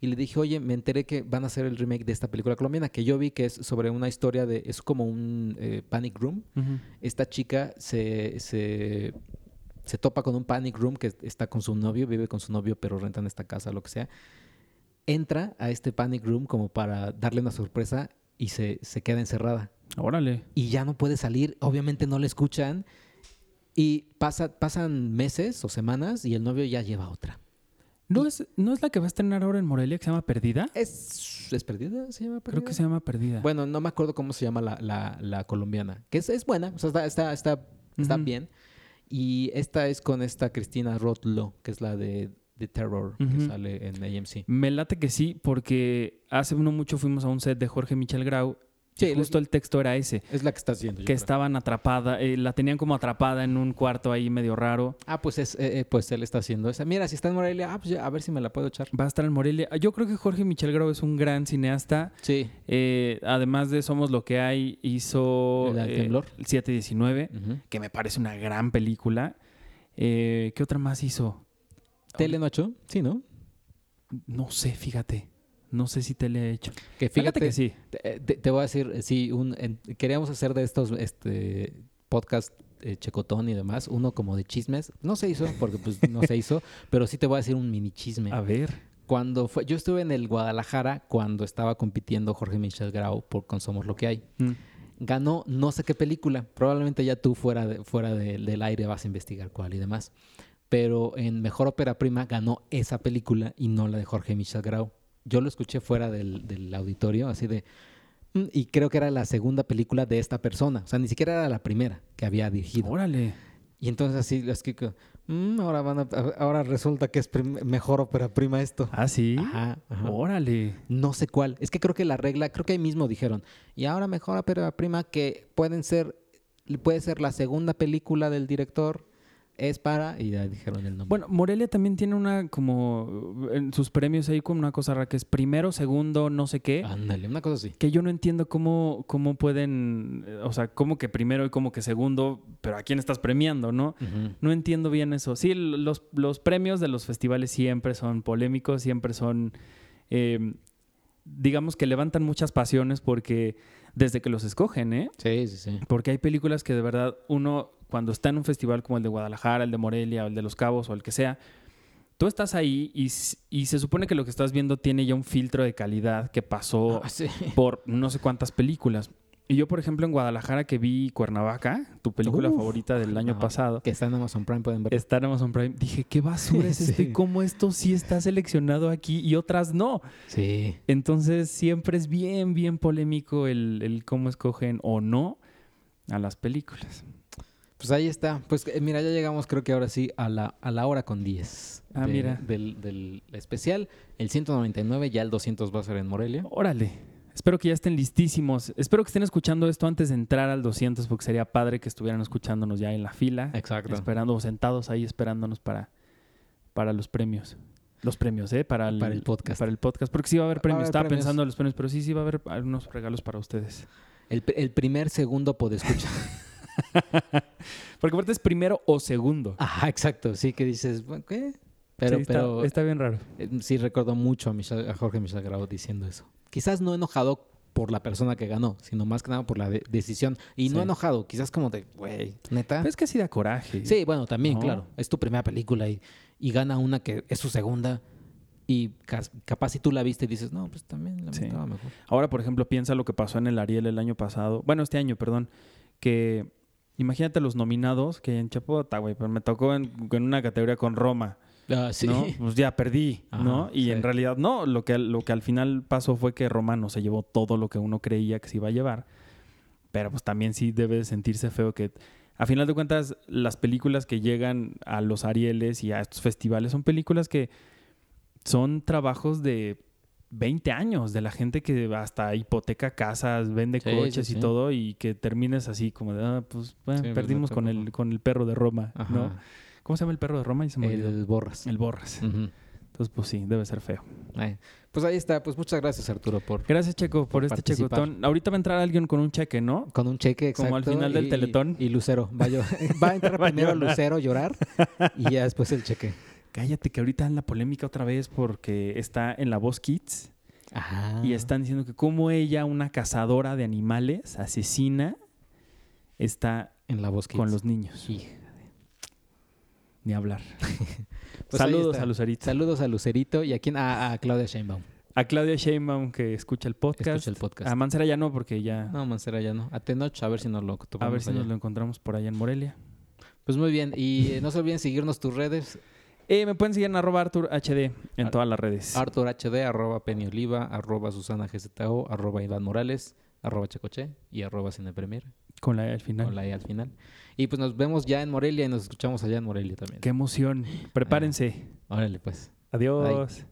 y le dije, oye, me enteré que van a hacer el remake de esta película colombiana, que yo vi que es sobre una historia de, es como un eh, panic room. Esta chica se, se, se topa con un panic room que está con su novio, vive con su novio, pero rentan esta casa, lo que sea. Entra a este panic room como para darle una sorpresa y se, se queda encerrada Órale. y ya no puede salir. Obviamente no le escuchan. Y pasa, pasan meses o semanas y el novio ya lleva otra. ¿No es, ¿No es la que va a estrenar ahora en Morelia que se llama Perdida? ¿Es, ¿es perdida? ¿Se llama Creo perdida? que se llama Perdida. Bueno, no me acuerdo cómo se llama la, la- la colombiana. Que es, es buena, o sea, está, está, está, está Ujú. bien. Y esta es con esta Cristina Rothlo, que es la de, de Terror, que Ujú. sale en AMC. Me late que sí, porque hace no mucho fuimos a un set de Jorge Michel Grau. Sí, justo el texto era ese. Es la que está haciendo. Que estaban atrapada, eh, la tenían como atrapada en un cuarto ahí medio raro. Ah, pues, es, eh, eh, pues él está haciendo esa. Mira, si está en Morelia, ah, pues ya, a ver si me la puedo echar. Va a estar en Morelia. Yo creo que Jorge Michel Grau es un gran cineasta. Sí. Eh, además de Somos lo que hay, hizo El temblor. el 719, Ujú. que me parece una gran película. Eh, ¿Qué otra más hizo? ¿Tele no ha hecho? Sí, ¿no? No sé, fíjate. No sé si te le he hecho. Que Fíjate fíjate que sí. Te, te- te voy a decir, eh, sí, un, en- queríamos hacer de estos este, podcast eh, checotón y demás, uno como de chismes. No se hizo, porque pues no se hizo, [LAUGHS] pero sí te voy a decir un mini chisme. A ver. Cuando fue, yo estuve en el Guadalajara cuando estaba compitiendo Jorge Michel Grau por Con Somos Lo que hay. Mm. Ganó no sé qué película. Probablemente ya tú fuera, de- fuera de- del aire vas a investigar cuál y demás. Pero en Mejor Ópera Prima ganó esa película y no la de Jorge Michel Grau. Yo lo escuché fuera del, del auditorio, así de... "Mm", Y creo que era la segunda película de esta persona. O sea, ni siquiera era la primera que había dirigido. Órale. Y entonces así, es que... "Mm, ahora, van a- ahora resulta que es Mejor Ópera Prima esto. Ah, sí. Ajá, ajá. Órale. No sé cuál. Es que creo que la regla, creo que ahí mismo dijeron. Y ahora mejor ópera prima que pueden ser, puede ser la segunda película del director, es para, y ya dijeron el nombre. Bueno, Morelia también tiene una como en sus premios ahí como una cosa rara que es primero, segundo, no sé qué. Ándale, una cosa así. Que yo no entiendo cómo, cómo pueden, eh, o sea, cómo que primero y cómo que segundo, pero a quién estás premiando, ¿no? No entiendo bien eso. Sí, los, los premios de los festivales siempre son polémicos, siempre son, eh, digamos que levantan muchas pasiones porque desde que los escogen, ¿eh? Sí, sí, sí. Porque hay películas que de verdad uno, cuando está en un festival como el de Guadalajara, el de Morelia, o el de Los Cabos, o el que sea, tú estás ahí y, se supone que lo que estás viendo tiene ya un filtro de calidad que pasó Ah, sí. [LAUGHS] por no sé cuántas películas. Y yo, por ejemplo, en Guadalajara que vi Cuernavaca, tu película Uf, favorita del año pasado, Que está en Amazon Prime, pueden ver. está en Amazon Prime, dije, ¿qué basura es [LAUGHS] Sí. este? ¿Cómo esto sí está seleccionado aquí y otras no? Sí. Entonces siempre es bien, bien polémico el, el cómo escogen o no a las películas. Pues ahí está. Pues eh, mira, ya llegamos creo que ahora sí a la, a la hora con 10. Ah, de- mira. Del, del especial. El 199, ya el 200 va a ser en Morelia. Órale. Espero que ya estén listísimos. Espero que estén escuchando esto antes de entrar al 200 porque sería padre que estuvieran escuchándonos ya en la fila. Exacto. Esperando o sentados ahí esperándonos para, para los premios. Los premios, ¿eh? Para el, Para el podcast. Para el podcast. Porque sí va a haber a premios. haber Estaba premios. pensando en los premios, pero sí, sí va a haber algunos regalos para ustedes. El, pr- el primer segundo podescucha. [LAUGHS] [LAUGHS] Porque aparte es primero o segundo. Ajá, exacto. Sí, que dices, ¿qué? Pero, Sí, está, pero está bien raro. eh, sí recuerdo mucho a, Michel- a Jorge Michel Grau diciendo eso. Quizás no enojado por la persona que ganó, sino más que nada por la de- decisión. Y no Sí. enojado, quizás como de, güey, neta. Pero es que sí da coraje. Sí, bueno, también, ¿No? claro. Es tu primera película y, y gana una que es su segunda. Y capaz si tú la viste y dices, no, pues también la Sí. mejor. Ahora, por ejemplo, piensa lo que pasó en el Ariel el año pasado. Bueno, este año, perdón. Que imagínate los nominados que en Chapota, güey, pero me tocó en, en una categoría con Roma. Ah, sí. ¿no? Pues ya perdí, ¿no? Y sí. en realidad no, lo que, lo que al final pasó fue que Roma no se llevó todo lo que uno creía que se iba a llevar. Pero pues también sí debe de sentirse feo que a final de cuentas las películas que llegan a los Arieles y a estos festivales son películas que son trabajos de 20 años de la gente que hasta hipoteca casas, vende Sí, coches sí, y todo y que termines así como de, ah, pues bueno, pues, perdimos con el, con el perro de Roma, Ajá. ¿no? ¿Cómo se llama el perro de Roma? Y se me olvidó. El borras. El Borras. Entonces, pues sí, debe ser feo. Ay, Pues ahí está. Pues muchas gracias, Arturo, por Gracias, Checo, por, Por este participar. checotón. Ahorita va a entrar alguien con un cheque, ¿no? con un cheque exacto. Como al final del Teletón. Y, Lucero. Va a, [LAUGHS] va a entrar primero. Lucero a llorar y ya después el cheque. Cállate, que ahorita en la polémica otra vez porque está en la voz Kids Ajá. y están diciendo que como ella, una cazadora de animales, asesina, está en la voz con Kids. los niños. Hija. Ni hablar. [LAUGHS] Pues Saludos a Lucerito. Saludos a Lucerito y a quién? A, a Claudia Sheinbaum. A Claudia Sheinbaum que escucha el podcast. Escucha el podcast. A Mancera ya no, porque ya... No, Mancera ya no. A Tenoch, a ver si nos lo a ver si allá. nos lo encontramos por allá en Morelia. Pues muy bien. Y eh, no se olviden seguirnos tus redes. Eh, me pueden seguir en arroba Artur HD en Ar- todas las redes. Artur HD, arroba Penny Oliva, arroba Susana GZO, arroba Iván Morales, arroba Checoche y arroba Cine Premier, con la E al final. con la E al final. Y pues nos vemos ya en Morelia y nos escuchamos allá en Morelia también. Qué emoción. Prepárense. Órale, pues. Adiós.